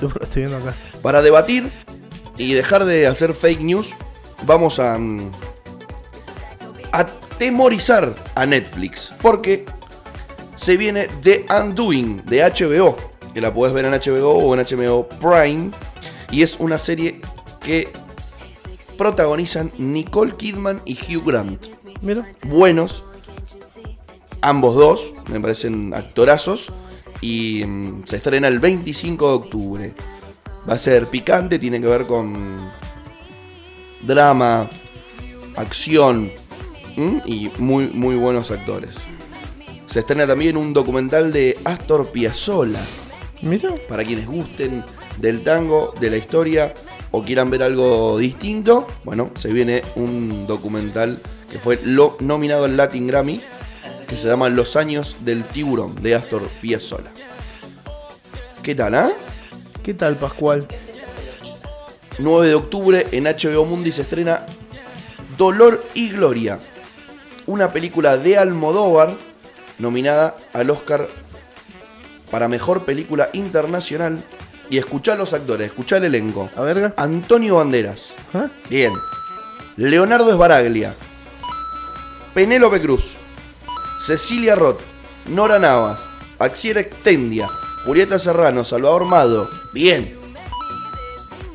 Yo lo estoy viendo acá. Para debatir y dejar de hacer fake news, vamos a mm, atemorizar a Netflix. Porque se viene The Undoing de HBO, que la podés ver en HBO o en HBO Prime. Y es una serie que protagonizan Nicole Kidman y Hugh Grant. Mira. Buenos, ambos dos, me parecen actorazos. Y mm, se estrena el 25 de octubre. Va a ser picante, tiene que ver con drama, acción ¿m? y muy, muy buenos actores. Se estrena también un documental de Astor Piazzolla, Mira. para quienes gusten del tango, de la historia o quieran ver algo distinto. Bueno, se viene un documental que fue lo nominado al Latin Grammy, que se llama Los años del tiburón, de Astor Piazzolla. ¿Qué tal, ah? ¿Qué tal, Pascual? 9 de octubre en HBO Mundi se estrena Dolor y Gloria, una película de Almodóvar nominada al Oscar para Mejor Película Internacional. Y escuchá los actores, escuchá el elenco. A verga. Antonio Banderas, ¿Ah? bien. Leonardo Esbaraglia, Penélope Cruz, Cecilia Roth, Nora Navas, Axiera Extendia, Julieta Serrano, Salvador Mado, bien.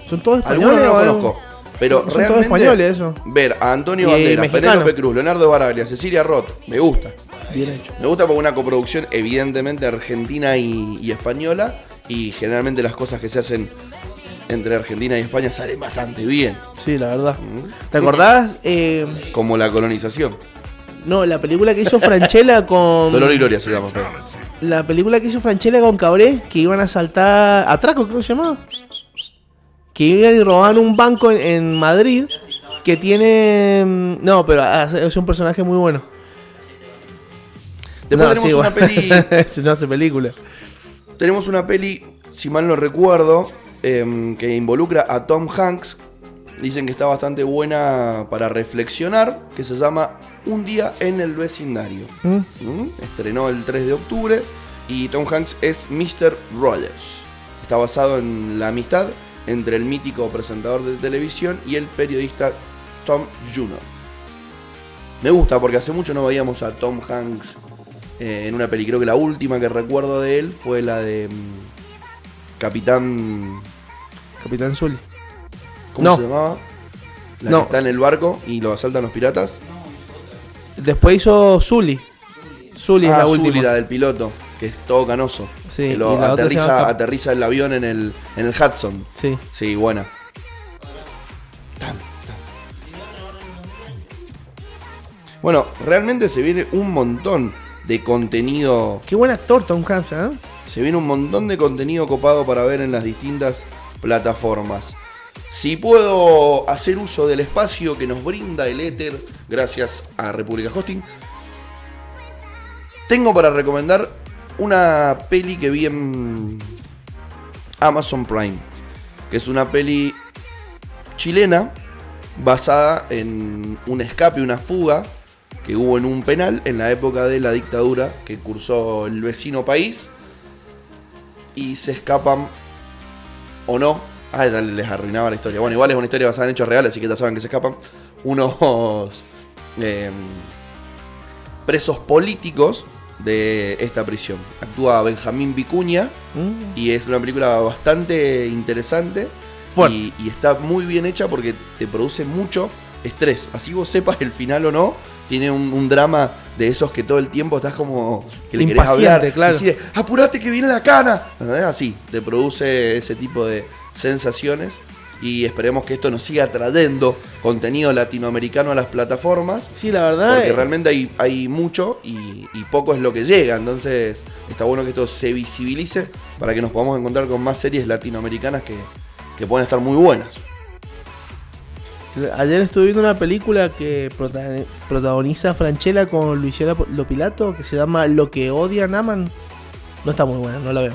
¿Son todos españoles? Algunos no los conozco. Pero Son todos realmente españoles, eso. ver a Antonio Y Banderas. Penélope Cruz, Leonardo Baraglia, Cecilia Roth, me gusta. Bien hecho. Me gusta porque una coproducción evidentemente argentina y, y española. Y generalmente las cosas que se hacen entre Argentina y España salen bastante bien. Sí, la verdad. Mm. ¿Te acordás? eh, Como la colonización. no, la película que hizo Franchella con. Dolor y Gloria se llama. pero- La película que hizo Franchella con Cabré, que iban a saltar. Atraco, creo que se llamaba. Que iban y robaban un banco en, en Madrid. Que tiene. mm, No, pero hace- es un personaje muy bueno. Después No, tenemos sí, una peli. no hace película. Tenemos una peli, si mal no recuerdo, em, que involucra a Tom Hanks. Dicen que está bastante buena para reflexionar, que se llama Un día en el vecindario. ¿Mm? ¿Mm? Estrenó el 3 de octubre y Tom Hanks es Mr. Rogers. Está basado en la amistad entre el mítico presentador de televisión y el periodista Tom Juno. Me gusta porque hace mucho no veíamos a Tom Hanks eh, en una peli. Creo que la última que recuerdo de él fue la de mm, Capitán. Capitán Zully. ¿Cómo No. se llamaba? La No. que está en el barco y lo asaltan los piratas. Después hizo Zully. Zully es ah, la Sully, última. la del piloto, que es todo canoso. Sí, que lo aterriza, llama aterriza el avión en el, en el Hudson. Sí. Sí, buena. Bueno, realmente se viene un montón de contenido. Qué buen actor Tom Hanks, ¿eh? Se viene un montón de contenido copado para ver en las distintas plataformas. Si puedo hacer uso del espacio que nos brinda el éter, gracias a República Hosting, tengo para recomendar una peli que vi en Amazon Prime, que es una peli chilena basada en un escape, una fuga que hubo en un penal en la época de la dictadura que cursó el vecino país y se escapan o no. Ah, les arruinaba la historia. Bueno, igual es una historia basada en hechos reales, así que ya saben que se escapan. Unos eh, presos políticos de esta prisión. Actúa Benjamín Vicuña Mm. y es una película bastante interesante. Y, y está muy bien hecha porque te produce mucho estrés. Así vos sepas el final o no, tiene un, un drama de esos que todo el tiempo estás como que le querés Impaciente, hablar. claro. Decirle, apurate que viene la cana. Así, te produce ese tipo de sensaciones. Y esperemos que esto nos siga trayendo contenido latinoamericano a las plataformas. Sí, la verdad. Porque realmente hay, hay mucho y, y poco es lo que llega. Entonces está bueno que esto se visibilice para que nos podamos encontrar con más series latinoamericanas que, que pueden estar muy buenas. Ayer estuve viendo una película que prota- protagoniza Franchella con Luisiana Lopilato que se llama Lo que odian aman. No está muy buena, no la veo.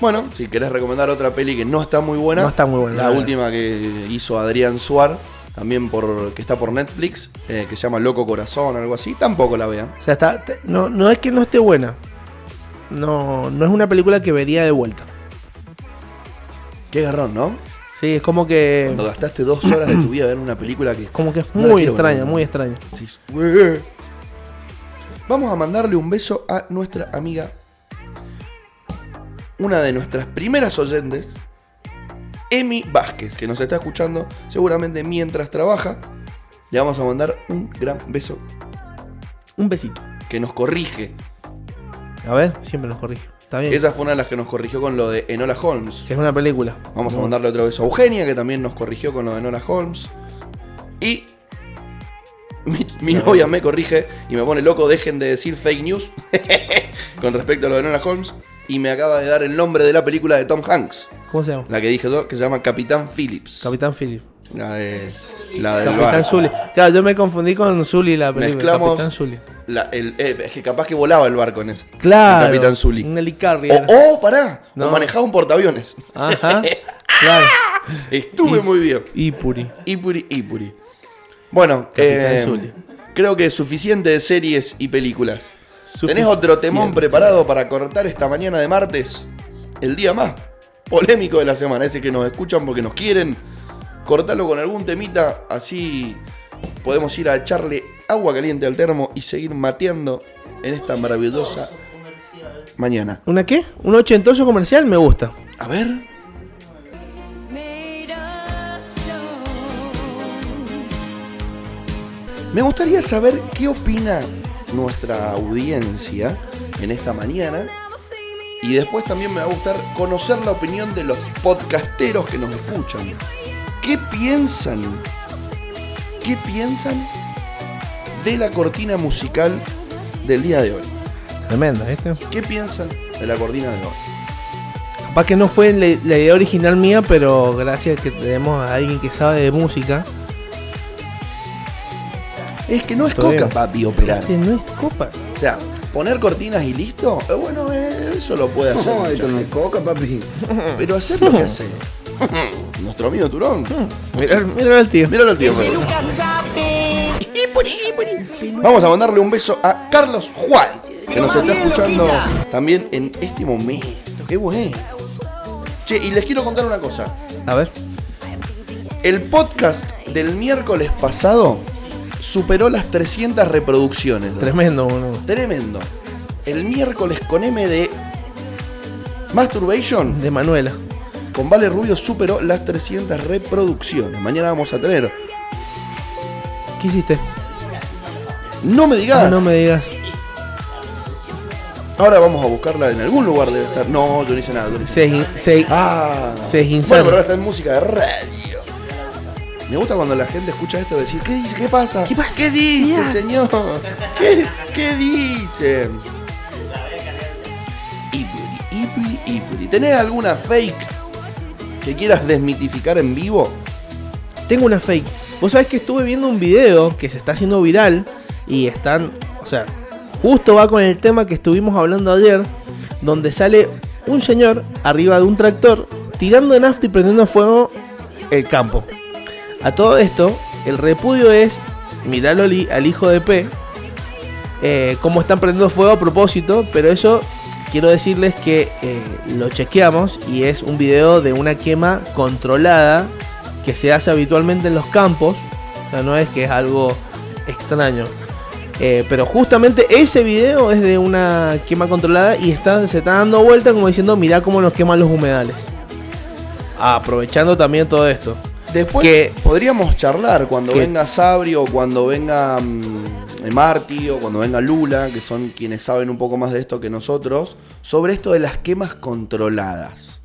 Bueno, si querés recomendar otra peli que no está muy buena, No está muy buena, la última que hizo Adrián Suar, también por que está por Netflix, eh, que se llama Loco Corazón, algo así, tampoco la vean. O sea, está, te- no, no es que no esté buena. No, no es una película que vería de vuelta. Qué garrón, ¿no? Sí, es como que. Cuando gastaste dos horas de tu vida en una película que Como que es No muy ver, extraña, muy extraña. "Ué". Vamos a mandarle un beso a nuestra amiga, una de nuestras primeras oyentes, Emi Vázquez, que nos está escuchando seguramente mientras trabaja. Le vamos a mandar un gran beso Un besito. que nos corrige. A ver, siempre nos corrige. Está bien. Esa fue una de las que nos corrigió con lo de Enola Holmes. Que es una película. Vamos a mandarle otro beso a Eugenia, que también nos corrigió con lo de Enola Holmes. Y mi, mi novia me corrige y me pone loco, dejen de decir fake news con respecto a lo de Enola Holmes. Y me acaba de dar el nombre de la película de Tom Hanks, ¿Cómo se llama? la que dije yo, que se llama Capitán Phillips. Capitán Philip. la de, la del Capitán bar. Zully. Claro, yo me confundí con Zully la película. Mezclamos- Capitán Zully. La- el- eh, es que capaz que volaba el barco en ese. Claro. El Capitán Zully. Un helicarri. O, oh, pará, No. o manejaba un portaaviones. Ajá. Claro. Estuve Y- muy bien. Ipuri. Ipuri, Ipuri. Bueno, eh, Zully. creo que es suficiente de series y películas. ¿Tenés Suficiente. otro temón preparado para cortar esta mañana de martes? El día más polémico de la semana. Ese que nos escuchan porque nos quieren. Cortalo con algún temita, así podemos ir a echarle agua caliente al termo y seguir mateando en esta maravillosa mañana. ¿Una qué? ¿Un ochentoso comercial? Me gusta. A ver. Me gustaría saber qué opina nuestra audiencia en esta mañana. Y después también me va a gustar conocer la opinión de los podcasteros que nos escuchan. ¿Qué piensan? ¿Qué piensan de la cortina musical del día de hoy? Tremenda, ¿viste? ¿Qué piensan de la cortina de hoy? Capaz que no fue la, idea original mía, pero gracias que tenemos a alguien que sabe de música. Es que no es coca, bien. papi, operar. Este no es copa. O sea, poner cortinas y listo, eh, bueno, eh, eso lo puede hacer. No, esto no es coca, papi. Pero hacer lo que hace nuestro amigo Turón. Mira, mira al tío. Míralo al tío. Vamos a mandarle un beso a Carlos Juan, que nos está escuchando también en este momento. Qué bueno. Che, y les quiero contar una cosa. A ver. El podcast del miércoles pasado superó las 300 reproducciones. ¿no? Tremendo, boludo. Tremendo. El miércoles con M de Masturbation De Manuela. con Vale Rubio superó las 300 reproducciones. Mañana vamos a tener. ¿Qué hiciste? No me digas. Ah, no me digas. Ahora vamos a buscarla en algún lugar debe estar. No, yo no hice nada. yo no hice- Se, Ah. Se es Bueno, pero ahora está en música de radio. Me gusta cuando la gente escucha esto y decir, ¿qué dice? ¿Qué pasa? ¿Qué pasa? ¿Qué dice, señor? ¿Qué, qué dice? Ipuri, Ipuri, Ipuri. ¿Tenés alguna fake que quieras desmitificar en vivo? Tengo una fake. Vos sabés que estuve viendo un video que se está haciendo viral y están, o sea, justo va con el tema que estuvimos hablando ayer, donde sale un señor arriba de un tractor tirando nafta y prendiendo fuego el campo. A todo esto, el repudio es mirarlo al hijo de P, eh, cómo están prendiendo fuego a propósito, pero eso quiero decirles que eh, lo chequeamos y es un video de una quema controlada que se hace habitualmente en los campos, o sea, no es que es algo extraño. Eh, pero justamente ese video es de una quema controlada y está, se está dando vuelta como diciendo, mirá cómo nos queman los humedales. aprovechando también todo esto. Después Que- podríamos charlar cuando que- venga Sabri o cuando venga mm, Marty o cuando venga Lula, que son quienes saben un poco más de esto que nosotros, sobre esto de las quemas controladas.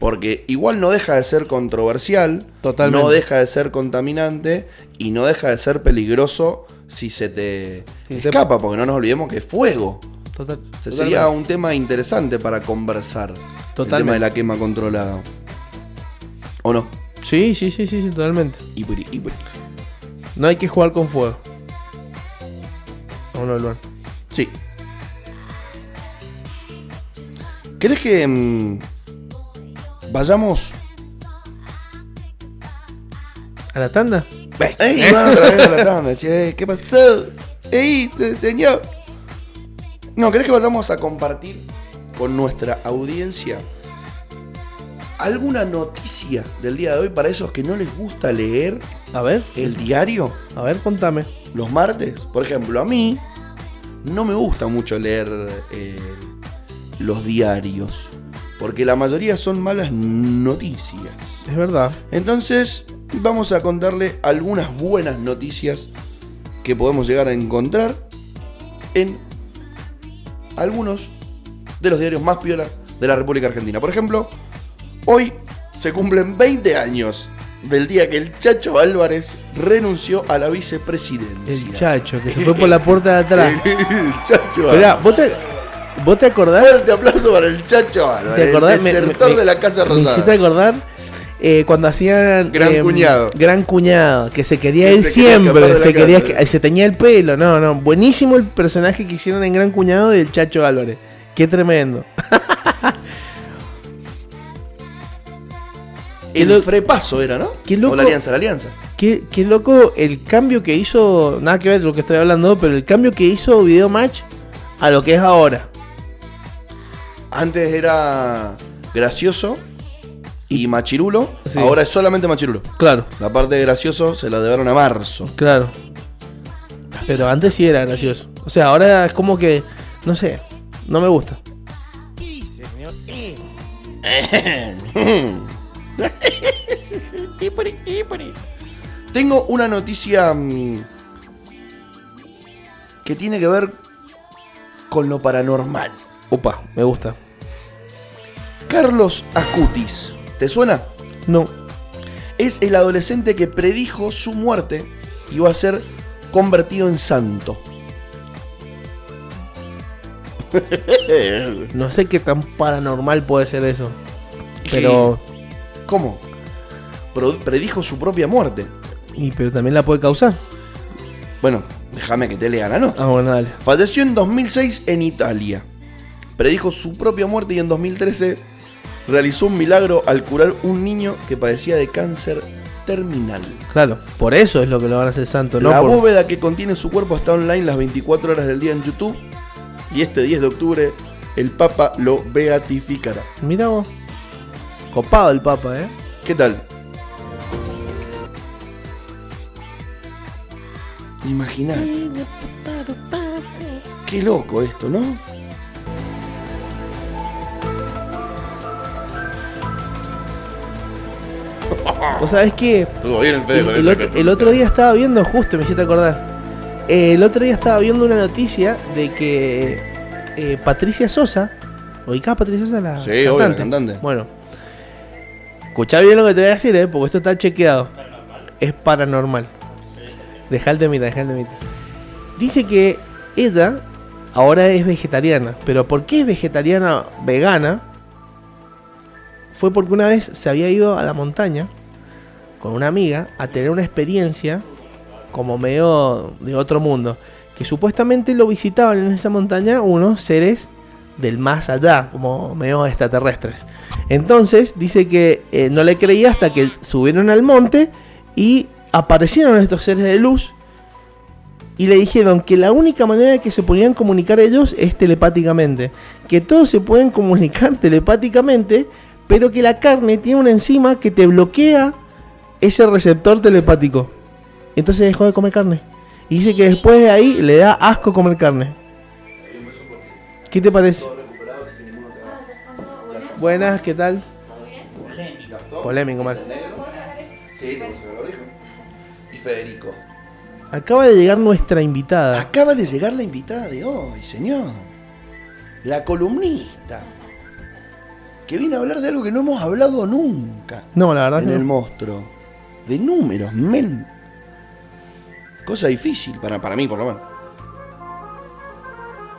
Porque igual no deja de ser controversial, Totalmente. no deja de ser contaminante y no deja de ser peligroso si se te escapa, porque no nos olvidemos que es fuego. Total, O sea, sería un tema interesante para conversar. El Totalmente. tema de la quema controlada. ¿O no? Sí, sí, sí, sí, sí, totalmente. Ipuri, ipuri. No hay que jugar con fuego. Vamos a hablar. Sí. ¿Querés que mm, vayamos? ¿A la tanda? ¡Ey! Van otra vez a la tanda. Che, ¿Qué pasó? ¡Ey, se- señor! No, ¿querés que vayamos a compartir con nuestra audiencia alguna noticia del día de hoy para esos que no les gusta leer A ver, el diario a ver, contame. los martes? Por ejemplo, a mí no me gusta mucho leer eh, los diarios porque la mayoría son malas noticias. Es verdad. Entonces, vamos a contarle algunas buenas noticias que podemos llegar a encontrar en algunos de los diarios más piolas de la República Argentina. Por ejemplo, hoy se cumplen 20 años del día que el Chacho Álvarez renunció a la vicepresidencia. El chacho que se fue por la puerta de atrás. el Chacho Mirá, Álvarez. ¿vos te, vos te acordás? Fuerte aplauso para el Chacho Álvarez, ¿Te acordás? el desertor me- de la Casa Me hiciste Rosada. acordar eh, cuando hacían. Gran em, cuñado. Gran cuñado, que se quería Que ir se de siempre. Se, quería, se teñía el pelo. No, no. Buenísimo el personaje que hicieron en Gran Cuñado del Chacho Álvarez. Qué tremendo. El frepaso era, ¿no? Qué loco. O la alianza, la alianza. Qué, qué loco el cambio que hizo. Nada que ver con lo que estoy hablando, pero el cambio que hizo Video Match a lo que es ahora. Antes era gracioso y machirulo. Sí. Ahora es solamente machirulo. Claro, La parte de gracioso se la dejaron a marzo. claro. Pero antes sí era gracioso. O sea, ahora es como que. No sé. No me gusta. Tengo una noticia mm, que tiene que ver con lo paranormal. Opa, me gusta. Carlos Acutis, ¿te suena? No. Es el adolescente que predijo su muerte y va a ser convertido en santo. No sé qué tan paranormal puede ser eso. Pero. ¿Cómo? Pro- Predijo su propia muerte. Y, pero también la puede causar. Bueno, déjame que te lea la nota. Ah, bueno, dale. Falleció en 2006 en Italia. Predijo su propia muerte y en 2013 realizó un milagro al curar un niño que padecía de cáncer terminal. Claro, por eso es lo que lo van a hacer santo, ¿no? la Por- bóveda que contiene su cuerpo está online las 24 horas del día en YouTube y este 10 de octubre el Papa lo beatificará. Mira vos. Copado el Papa, ¿eh? ¿Qué tal? Imaginá. Qué loco esto, ¿no? ¿Vos sabés qué? Estuvo bien el El, el otro, el otro día estaba viendo, justo me hiciste acordar. Eh, el otro día estaba viendo una noticia de que eh, Patricia Sosa, ¿ubicás a Patricia Sosa la Sí, obvio, la cantante. Bueno, escuchá bien lo que te voy a decir, eh, porque esto está chequeado. Es paranormal. Dejá el temita, dejá el temita. Dice que ella ahora es vegetariana, pero ¿por qué es vegetariana vegana? Fue porque una vez se había ido a la montaña con una amiga a tener una experiencia como medio de otro mundo. Que supuestamente lo visitaban en esa montaña unos seres del más allá, como medio extraterrestres. Entonces dice que eh, no le creía hasta que subieron al monte y aparecieron estos seres de luz y le dijeron que la única manera de que se podían comunicar ellos es telepáticamente. Que todos se pueden comunicar telepáticamente, pero que la carne tiene una enzima que te bloquea ese receptor telepático. Entonces dejó de comer carne. Y dice que después de ahí le da asco comer carne. ¿Qué te parece? Buenas, ¿qué tal? Polémico, mal. Sí, la oreja. Y Federico. Acaba de llegar nuestra invitada. Acaba de llegar la invitada de hoy, señor. La columnista. Que viene a hablar de algo que no hemos hablado nunca. No, la verdad en que el no. monstruo. De números, men. Cosa difícil, para, para mí por lo menos.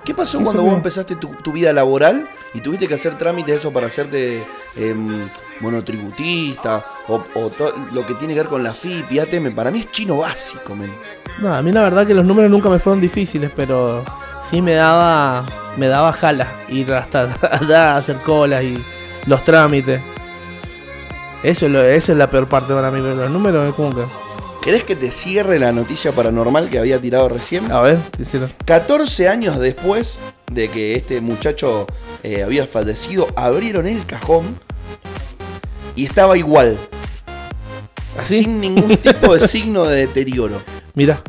¿Qué pasó Eso cuando vos empezaste tu, tu vida laboral y tuviste que hacer trámites eso para hacerte em, monotributista o, o to- lo que tiene que ver con la FIP y ATM? Para mí es chino básico, men. No, a mí la verdad que los números nunca me fueron difíciles, pero sí me daba me daba jala ir hasta allá a hacer colas y los trámites. Eso es, lo, eso es la peor parte para mí, los números es como que... ¿Querés que te cierre la noticia paranormal que había tirado recién? A ver, ¿qué hicieron? 14 años después de que este muchacho eh, había fallecido, abrieron el cajón y estaba igual. ¿Así? Sin ningún tipo de signo de deterioro. Mira,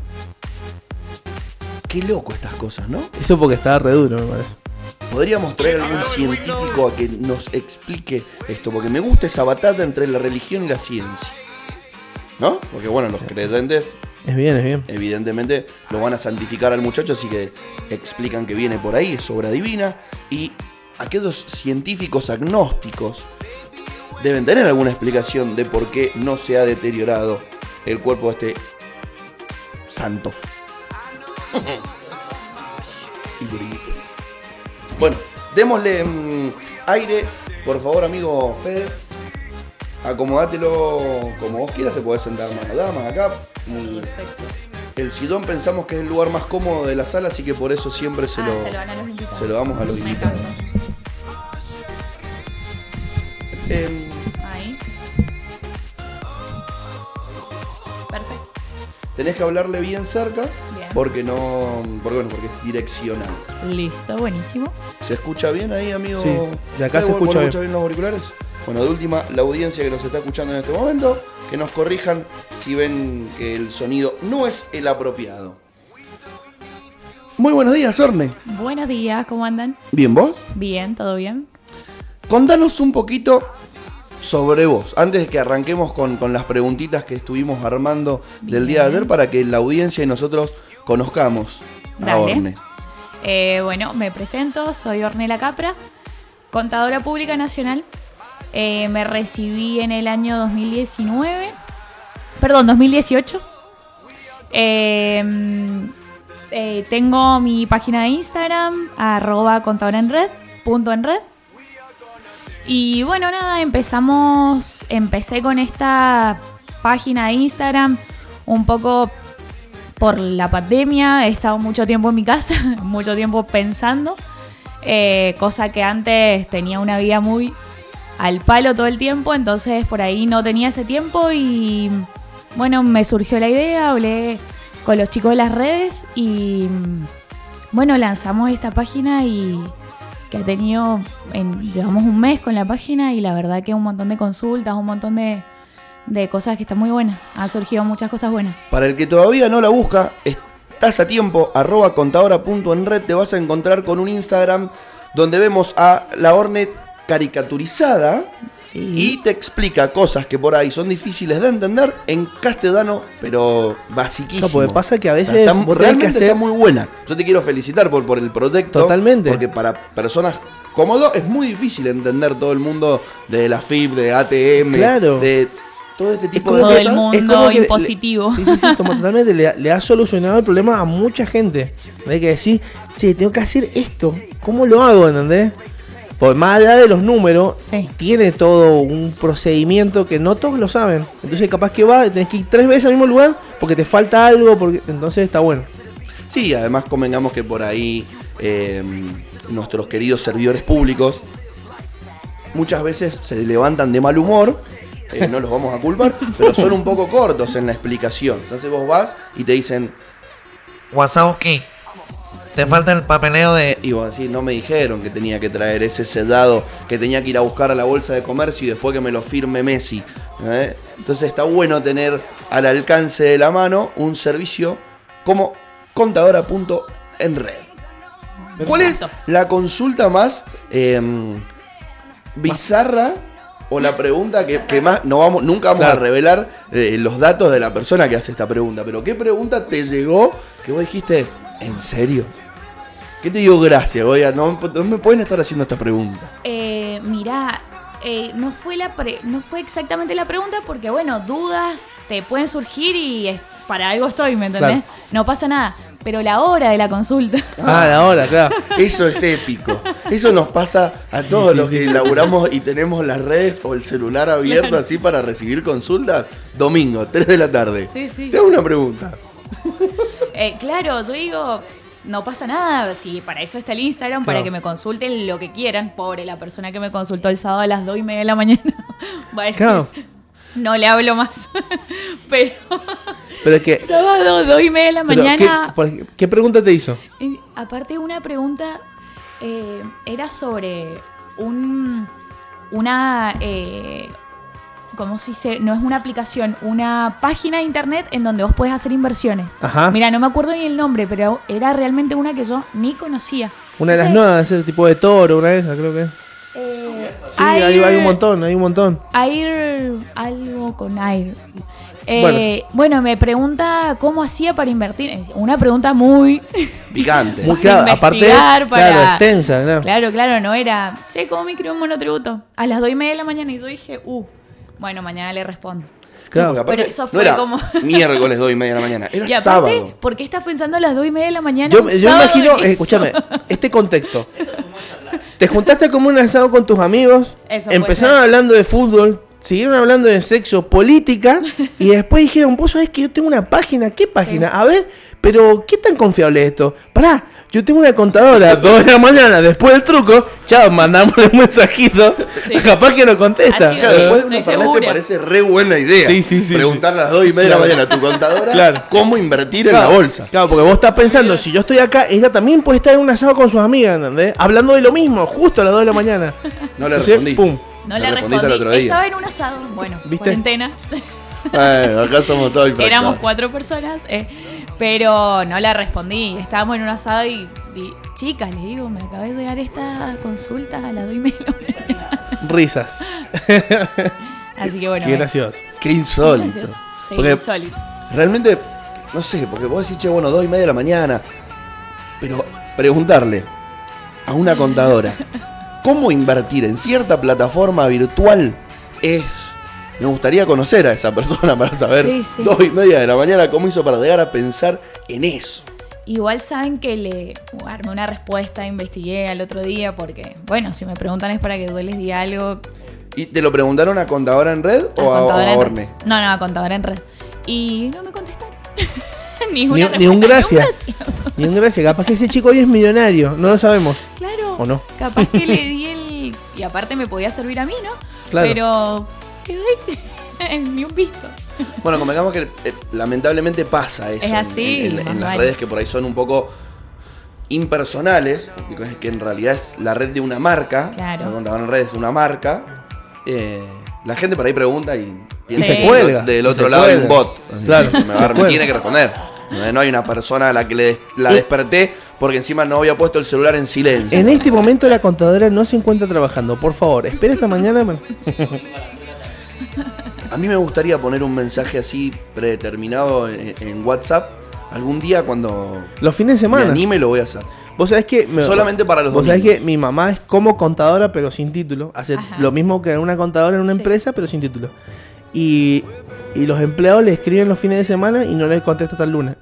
Qué loco estas cosas, ¿no? eso porque estaba re duro, me parece. Podríamos traer algún científico a que nos explique esto, porque me gusta esa batalla entre la religión y la ciencia. ¿No? Porque bueno, los creyentes Es bien, es bien. evidentemente lo van a santificar al muchacho, así que explican que viene por ahí, es obra divina. Y aquellos científicos agnósticos deben tener alguna explicación de por qué no se ha deteriorado el cuerpo de este santo. y. Bueno, démosle mm, aire, por favor, amigo Fede. Acomodátelo como vos quieras, te podés sentar más allá, más acá. Mm, Perfecto. el sillón pensamos que es el lugar más cómodo de la sala, así que por eso siempre se, ah, lo, se lo a los invitados. se lo damos a los Me invitados. Tenés que hablarle bien cerca, Bien. porque no. Porque, bueno, porque es direccional. Listo, buenísimo. ¿Se escucha bien ahí, amigo? Sí, de acá ¿Vos- se vos escucha escuchás bien los auriculares? Bueno, de última, la audiencia que nos está escuchando en este momento, que nos corrijan si ven que el sonido no es el apropiado. Muy buenos días, Orne. Buenos días, ¿cómo andan? ¿Bien vos? Bien, ¿todo bien? Contanos un poquito sobre vos, antes de que arranquemos con, con las preguntitas que estuvimos armando del día de ayer para que la audiencia y nosotros conozcamos a Dale. Orne. Eh, bueno, me presento, soy Ornela Capra, contadora pública nacional. Eh, me recibí en el año 2019, perdón, 2018. Eh, eh, tengo mi página de Instagram, arroba contadora en red, punto en red. Y bueno, nada, empezamos, empecé con esta página de Instagram un poco por la pandemia, he estado mucho tiempo en mi casa, mucho tiempo pensando, eh, cosa que antes tenía una vida muy al palo todo el tiempo, entonces por ahí no tenía ese tiempo y bueno, me surgió la idea, hablé con los chicos de las redes y bueno, lanzamos esta página y que ha tenido, en, llevamos un mes con la página y la verdad que un montón de consultas, un montón de, de cosas que están muy buenas, han surgido muchas cosas buenas. Para el que todavía no la busca, estás a tiempo, arroba contadora.enred, te vas a encontrar con un Instagram donde vemos a la Orne caricaturizada Sí. y te explica cosas que por ahí son difíciles de entender en castellano, pero basiquísimo. No, porque pasa que a veces Está- realmente hacer- está muy buena. Yo te quiero felicitar por, por el proyecto. Totalmente. Porque para personas cómodo es muy difícil entender todo el mundo de la FIP, de ATM, Claro. de todo este tipo como de Todo el cosas. mundo. Es como que le- impositivo. sí, sí, sí, totalmente. Le, le ha solucionado el problema a mucha gente. Hay que decir, che, tengo que hacer esto. ¿Cómo lo hago? ¿Entendés? Pues más allá de los números, Sí. tiene todo un procedimiento que no todos lo saben. Entonces, capaz que va, tenés que ir tres veces al mismo lugar porque te falta algo. porque Entonces, está bueno. Sí, además convengamos que por ahí eh, nuestros queridos servidores públicos muchas veces se levantan de mal humor, eh, no los vamos a culpar, pero son un poco cortos en la explicación. Entonces vos vas y te dicen, Wasauki, te falta el papeleo de. y vos decís, no me dijeron que tenía que traer ese sellado, que tenía que ir a buscar a la bolsa de comercio y después que me lo firme Messi. ¿eh? Entonces está bueno tener al alcance de la mano un servicio como contadora.enred. ¿Cuál es la consulta más eh, bizarra o la pregunta que, que más no vamos, nunca vamos Claro. a revelar eh, los datos de la persona que hace esta pregunta. Pero ¿qué pregunta te llegó que vos dijiste, ¿en serio? ¿Qué te dio gracia? Oiga, no, no me pueden estar haciendo esta pregunta. Eh, mirá, eh, no, fue la pre- no fue exactamente la pregunta porque, bueno, dudas te pueden surgir y para algo estoy, ¿me entendés? Claro. No pasa nada. Pero la hora de la consulta. Ah, ahora, claro. Eso es épico. Eso nos pasa a todos los que laburamos y tenemos las redes o el celular abierto así para recibir consultas. Domingo, 3 de la tarde. Sí, sí. Te hago una pregunta. Eh, claro, yo digo, no pasa nada. Si para eso está el Instagram, para que me consulten lo que quieran. Pobre la persona que me consultó el sábado a las 2 y media de la mañana. Va a decir, Claro. no le hablo más. Pero Pero es que. sábado, 2 y media de la mañana. ¿qué, pregunta te hizo? Y aparte una pregunta eh, era sobre un una eh, ¿cómo se dice? No es una aplicación, una página de internet en donde vos podés hacer inversiones. Ajá. Mira, no me acuerdo ni el nombre, pero era realmente una que yo ni conocía. Una de las nuevas, ese tipo de toro, una de esas, creo que. es. eh, Sí, hay, Air- hay un montón, hay un montón. Air, algo con Air. Eh, Bueno. bueno. me pregunta cómo hacía para invertir. Una pregunta muy Picante. Muy claro, aparte, para- claro, extensa, claro. Claro, claro, no era. Che, ¿cómo me escribo un monotributo? A las 2 y media de la mañana y yo dije, uh, bueno, mañana le respondo. Claro. Porque aparte Pero eso no fue era como- miércoles 2 y media de la mañana, era y aparte, sábado. ¿por qué estás pensando a las 2 y media de la mañana? Yo, imagino, escúchame, este contexto. Te juntaste como un asado con tus amigos, Eso empezaron hablando de fútbol, siguieron hablando de sexo, política, y después dijeron, vos sabés que yo tengo una página, ¿qué página? A ver, pero ¿qué tan confiable es esto? Pará, yo tengo una contadora, 2 de la mañana, después del truco, chao, mandámosle un mensajito, Sí. capaz que no contesta. Así es. Claro, después de Estoy una fernet te segura. parece re buena idea. Sí, sí, sí, Preguntarle a las 2 y media de la mañana a tu contadora Claro. cómo invertir en la bolsa. Claro, porque vos estás pensando, si yo estoy acá, ella también puede estar en un asado con sus amigas, ¿entendés? Hablando de lo mismo, justo a las 2 de la mañana. No le Entonces, respondí. pum. No Le le respondiste respondí. el otro día. Estaba en un asado. Bueno, ¿Viste? cuarentena. Bueno, acá somos todos. Éramos cuatro personas, eh, pero no la respondí. Estábamos en un asado y, chicas, les digo, me acaba de llegar esta consulta a las 2 y media la. Risas. Así que bueno. Qué gracioso. Qué insólito. Gracioso. Sí, Porque insólito. realmente, no sé, porque vos decís, che, bueno, 2 y media de la mañana. Pero preguntarle a una contadora cómo invertir en cierta plataforma virtual es. Me gustaría conocer a esa persona para saber Sí, sí. dos y media de la mañana cómo hizo para llegar a pensar en eso. Igual saben que le armé una respuesta, investigué al otro día, porque, bueno, si me preguntan es para que yo les diga algo. ¿Y te lo preguntaron a contadora en red o a, o contadora a en red. Orne? No, no, a contadora en red. Y no me contestaron. ni, Ni, ni un gracias. Ni un gracias. Capaz que ese chico hoy es millonario. No lo sabemos. Claro. ¿O no? Capaz que le di el. Y aparte me podía servir a mí, ¿no? Claro. Pero. Quedó ahí. Ni un visto. Bueno, convengamos que eh, lamentablemente pasa eso. Es en- así, En, en- en las vale. redes que por ahí son un poco impersonales, que en realidad es la red de una marca. Claro. La contadora en redes es una marca. eh, la gente por ahí pregunta y piensa se cuelga, del otro se lado hay un bot. Claro, Me, va tiene que responder. No no hay una persona a la que le la Y- desperté porque encima no había puesto el celular en silencio. En este momento la contadora no se encuentra trabajando. Por favor, espera esta mañana. A mí me gustaría poner un mensaje así predeterminado en, en WhatsApp algún día cuando Los fines de me semana. anime lo voy a hacer. Vos sabés que. me- Solamente para los Vos sabés que mi mamá es como contadora, pero sin título. Hace Ajá. lo mismo que una contadora en una Sí. empresa, pero sin título. Y, y los empleados le escriben los fines de semana y no les contesta hasta el lunes.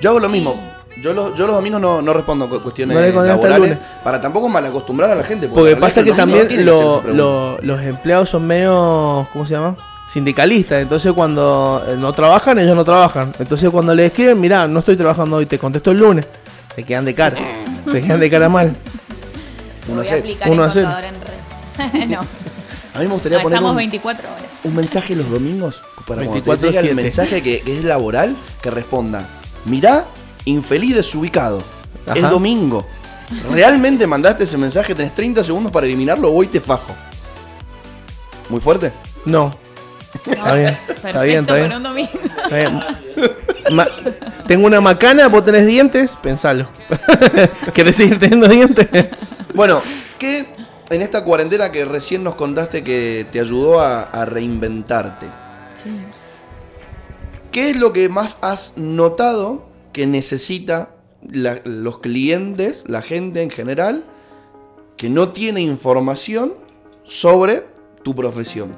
Yo hago lo mismo. Yo, lo- yo los domingos no, no respondo cu- cuestiones No laborales para tampoco malacostumbrar a la gente. Porque la pasa que también lo- los empleados son medio. ¿Cómo se llama? Sindicalistas. Entonces cuando eh, no trabajan, ellos no trabajan. Entonces cuando le escriben, mirá, no estoy trabajando hoy, te contesto el lunes. Se quedan de cara. Se quedan de cara mal. Uno a hace- aplicar Uno a cero. no. A mí me gustaría No, poner estamos un, 24 horas. un mensaje los domingos para cuando te 24/7. llega el mensaje que, que es laboral que responda. Mirá, infeliz desubicado. Es Ajá. domingo. ¿Realmente mandaste ese mensaje? Tenés 30 segundos para eliminarlo o voy y te fajo. ¿Muy fuerte? No. Está bien, Perfecto está bien, está bien. un. Está bien. Ma- tengo una macana, vos tenés dientes, pensalo. ¿Querés seguir teniendo dientes? Bueno, ¿qué en esta cuarentena que recién nos contaste que te ayudó a, a reinventarte, Sí. ¿qué es lo que más has notado que necesita los clientes, la gente en general, que no tiene información sobre tu profesión?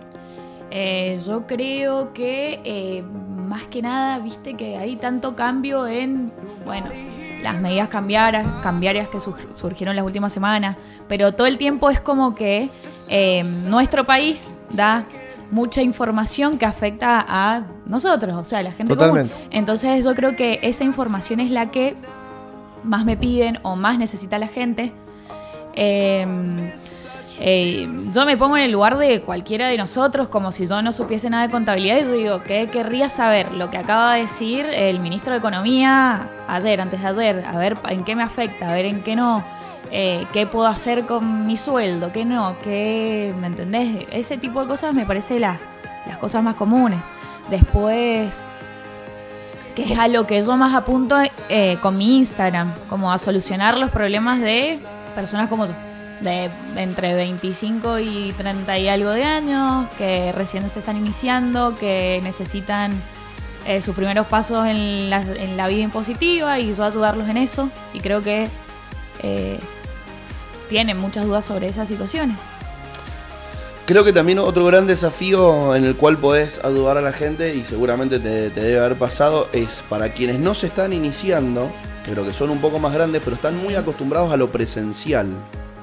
Eh, yo creo que eh, más que nada, viste que hay tanto cambio en, bueno, las medidas cambiarias, cambiarias que sur- surgieron las últimas semanas, pero todo el tiempo es como que eh, nuestro país da mucha información que afecta a nosotros, o sea, a la gente Totalmente. común. Entonces yo creo que esa información es la que más me piden o más necesita la gente. Eh, eh, yo me pongo en el lugar de cualquiera de nosotros, como si yo no supiese nada de contabilidad, y yo digo, ¿qué querría saber? Lo que acaba de decir el ministro de Economía ayer, antes de ayer, a ver en qué me afecta, a ver en qué no, eh, qué puedo hacer con mi sueldo, qué no, qué, ¿me entendés? Ese tipo de cosas me parece la- las cosas más comunes. Después, que es a lo que yo más apunto eh, con mi Instagram, como a solucionar los problemas de personas como yo, de entre 25 y 30 y algo de años, que recién se están iniciando, que necesitan eh, sus primeros pasos en la, en la vida impositiva y yo ayudarlos en eso. Y creo que tienen muchas dudas sobre esas situaciones. Creo que también otro gran desafío en el cual podés ayudar a la gente y seguramente te, te debe haber pasado es para quienes no se están iniciando, creo que son un poco más grandes, pero están muy acostumbrados a lo presencial.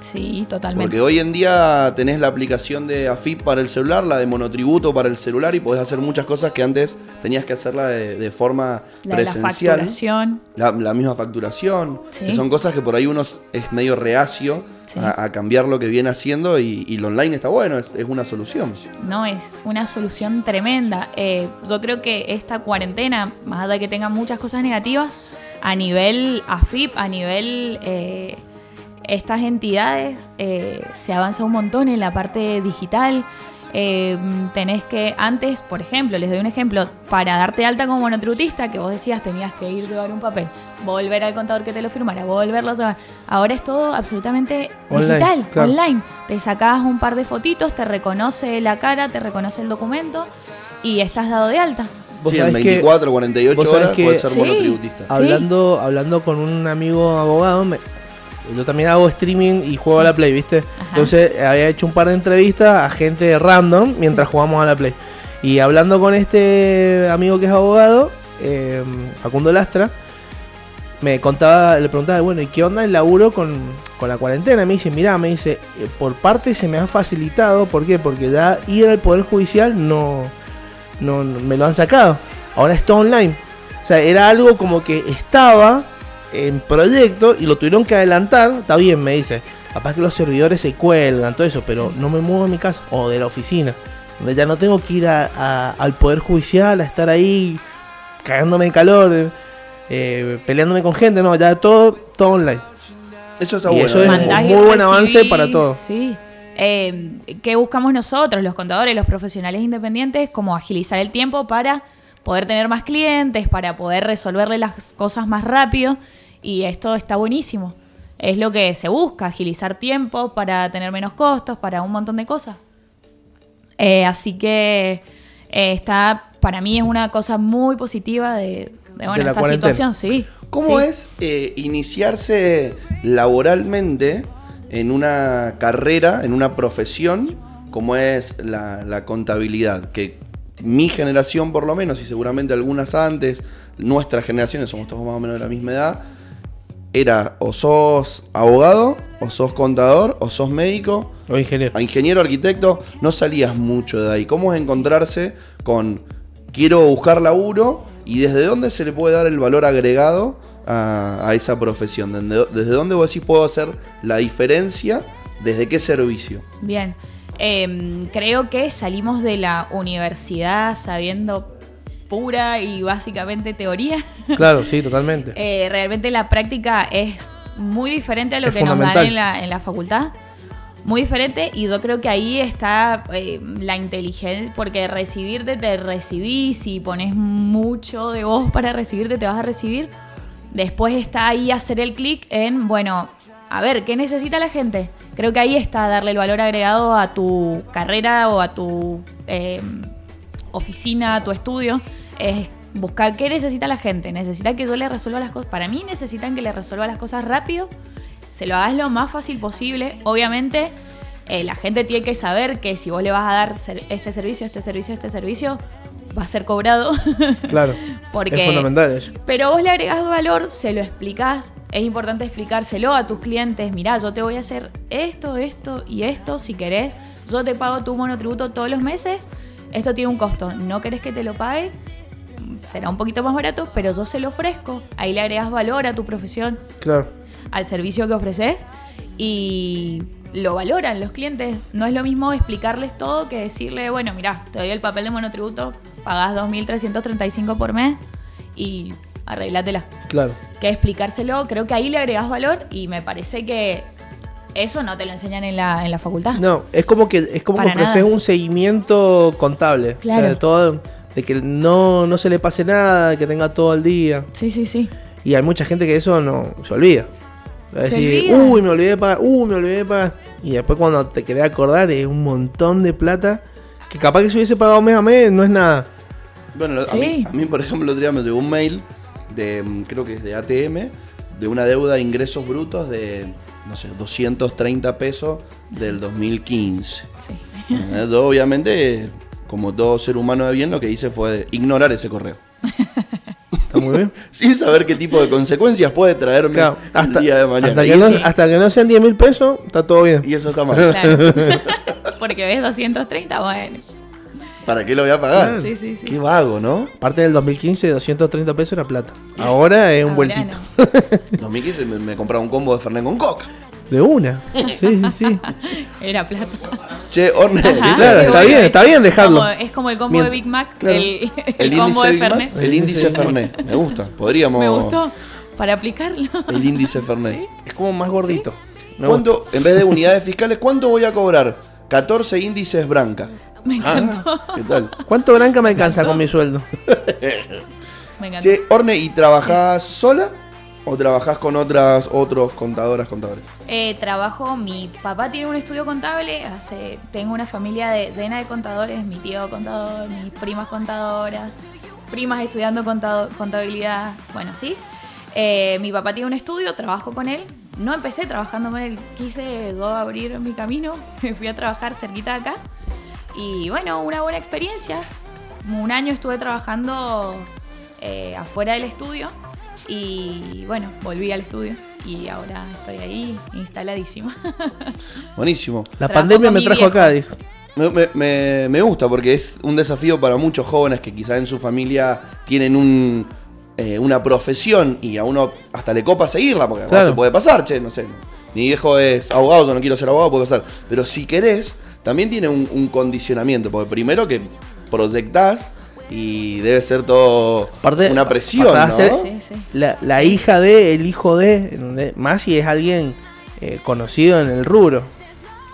Sí, totalmente. Porque hoy en día tenés la aplicación de AFIP para el celular, la de monotributo para el celular y podés hacer muchas cosas que antes tenías que hacerla de, de forma la de la presencial. facturación. La, la misma facturación. Sí. Que son cosas que por ahí uno es medio reacio Sí. a, a cambiar lo que viene haciendo y, y lo online está bueno, es, es una solución. No, es una solución tremenda. Eh, yo creo que esta cuarentena, más allá de que tenga muchas cosas negativas, a nivel AFIP, a nivel eh, estas entidades, eh, se avanza un montón en la parte digital. Eh, tenés que, antes, por ejemplo, les doy un ejemplo, para darte alta como monotributista, que vos decías tenías que ir a llevar un papel, volver al contador que te lo firmara, volverlo a llevar. Ahora es todo absolutamente Online, digital, claro. online. Te sacás un par de fotitos, te reconoce la cara, te reconoce el documento y estás dado de alta. Vos Sí, en sabés que- 24, 48 vos sabés horas que- puedes ser Sí. monotributista. Hablando, hablando con un amigo abogado, me- yo también hago streaming y juego a la Play, ¿viste? Ajá. Entonces había hecho un par de entrevistas a gente random mientras jugamos a la Play. Y hablando con este amigo que es abogado, eh, Facundo Lastra, me contaba, le preguntaba, bueno, ¿y qué onda el laburo con, con la cuarentena? Me dice, mirá, me dice, eh, por parte se me ha facilitado, ¿por qué? Porque ya ir al Poder Judicial no, no, me lo han sacado. Ahora es todo online. O sea, era algo como que estaba en proyecto y lo tuvieron que adelantar. Está bien, me dice. Capaz que los servidores se cuelgan, todo eso, pero no me muevo de mi casa o de la oficina. Donde ya no tengo que ir a- al Poder Judicial a estar ahí cagándome de calor, eh, peleándome con gente. No, ya todo, todo online. Eso está Y bueno. eso es ¿eh? Mandás un muy buen avance para todo. Sí. Eh, ¿Qué buscamos nosotros, los contadores, los profesionales independientes? Como agilizar el tiempo para poder tener más clientes, para poder resolverle las cosas más rápido. Y esto está buenísimo. Es lo que se busca, agilizar tiempo para tener menos costos, para un montón de cosas. Eh, así que eh, está, para mí es una cosa muy positiva de, bueno, De la esta cuarentena. situación, sí. ¿Cómo Sí. es eh, iniciarse laboralmente en una carrera, en una profesión como es la, la contabilidad? Que mi generación por lo menos, y seguramente algunas antes, nuestras generaciones, somos todos más o menos de la misma edad, era o sos abogado, o sos contador, o sos médico, O ingeniero. a ingeniero, arquitecto, no salías mucho de ahí. ¿Cómo es encontrarse con quiero buscar laburo y desde dónde se le puede dar el valor agregado a, a esa profesión? ¿Desde, desde dónde vos decís puedo hacer la diferencia? ¿Desde qué servicio? Bien, Em, creo que salimos de la universidad sabiendo pura y básicamente teoría. Claro, sí, totalmente. Eh, realmente la práctica es muy diferente a lo Es que nos dan en la, en la facultad. Muy diferente y yo creo que ahí está eh, la inteligencia, porque recibirte te recibís, si pones mucho de vos para recibirte te vas a recibir. Después está ahí hacer el clic en, bueno, a ver, ¿qué necesita la gente? Creo que ahí está darle el valor agregado a tu carrera o a tu eh, oficina, a tu estudio. Es buscar qué necesita la gente. Necesita que yo le resuelva las cosas. Para mí necesitan que le resuelva las cosas rápido. Se lo hagas lo más fácil posible. Obviamente, eh, la gente tiene que saber que si vos le vas a dar este servicio, este servicio, este servicio, va a ser cobrado. Claro. Porque Es fundamental eso. pero vos le agregás valor, se lo explicás. Es importante explicárselo a tus clientes. Mirá, yo te voy a hacer esto, esto y esto si querés. Yo te pago tu monotributo todos los meses. Esto tiene un costo. ¿No querés que te lo pague? Será un poquito más barato, pero yo se lo ofrezco. Ahí le agregas valor a tu profesión, Claro. Al servicio que ofreces y lo valoran los clientes. No es lo mismo explicarles todo que decirle, bueno, mirá, te doy el papel de monotributo, pagás 2.335 por mes y arreglátela. Claro. Que explicárselo, creo que ahí le agregás valor y me parece que eso no te lo enseñan en la, en la facultad. No, es como que es como que ofreces nada. un seguimiento contable. O sea, Claro. de todo, de que no, no se le pase nada, que tenga todo el día. Sí, sí, sí. Y hay mucha gente que eso no se olvida. Va a Se decir, olvida. uy, me olvidé de pagar, uy, me olvidé de pagar. Y después cuando te querés acordar es un montón de plata que capaz que si hubiese pagado mes a mes no es nada. Bueno, a, mí, a mí, por ejemplo, el otro día me llegó un mail de, mm, creo que es de ATM, de una deuda de ingresos brutos de, no sé, 230 pesos del 2015. sí. Eh, Yo, obviamente, como todo ser humano de bien, lo que hice fue ignorar ese correo. Está muy bien. Sin saber qué tipo de consecuencias puede traerme Claro, el día de mañana. hasta, que no, eso, hasta que no sean 10 mil pesos, está todo bien. y eso está mal. Claro. Porque ves 230, bueno. ¿Para qué lo voy a pagar? Sí, sí, sí. Qué vago, ¿no? Aparte del 2015, 230 pesos era plata. Ahora es un Ahora vueltito. no. 2015 me, me compraba un combo de Fernet con coca. De una. Sí, sí, sí. Era plata. Che, Orne. Claro, está bien, está bien dejarlo. Como- es como el combo Mien- de Big Mac, Claro. el, el El combo índice de Big Mac, Fernet. el índice Fernet. Me gusta. Podríamos. Me gustó para aplicarlo. El índice Fernet. Sí. Es como más gordito. Me gusta. ¿Cuánto, en vez de unidades fiscales, cuánto voy a cobrar? 14 índices Branca. Me Ah, encantó. ¿Qué tal? ¿Cuánto branca me alcanza con mi sueldo? Me encantó. Che, Orne, ¿y trabajás sola o trabajás con otras otros contadoras, contadores? Eh, trabajo, mi papá tiene un estudio contable, tengo una familia llena de contadores, mi tío contador, mis primas contadoras, primas estudiando contabilidad, bueno, sí. Eh, mi papá tiene un estudio, trabajo con él. No empecé trabajando con él, quise abrir mi camino, me fui a trabajar cerquita de acá. Y bueno, una buena experiencia. Un año estuve trabajando eh, afuera del estudio y bueno, volví al estudio y ahora estoy ahí instaladísima. Buenísimo. La Trabajo pandemia me trajo viejo. acá, dijo. Me, me- me- me gusta porque es un desafío para muchos jóvenes que quizás en su familia tienen un, eh, una profesión y a uno hasta le copa seguirla, porque Claro. te puede pasar, che, no sé. Mi viejo es abogado, yo no quiero ser abogado, puede pasar. Pero si querés, también tiene un, un condicionamiento, porque primero que proyectás y debe ser todo Aparte, una presión, pasás ¿no? Sí, sí. La, la hija de, el hijo de, más si es alguien eh, conocido en el rubro.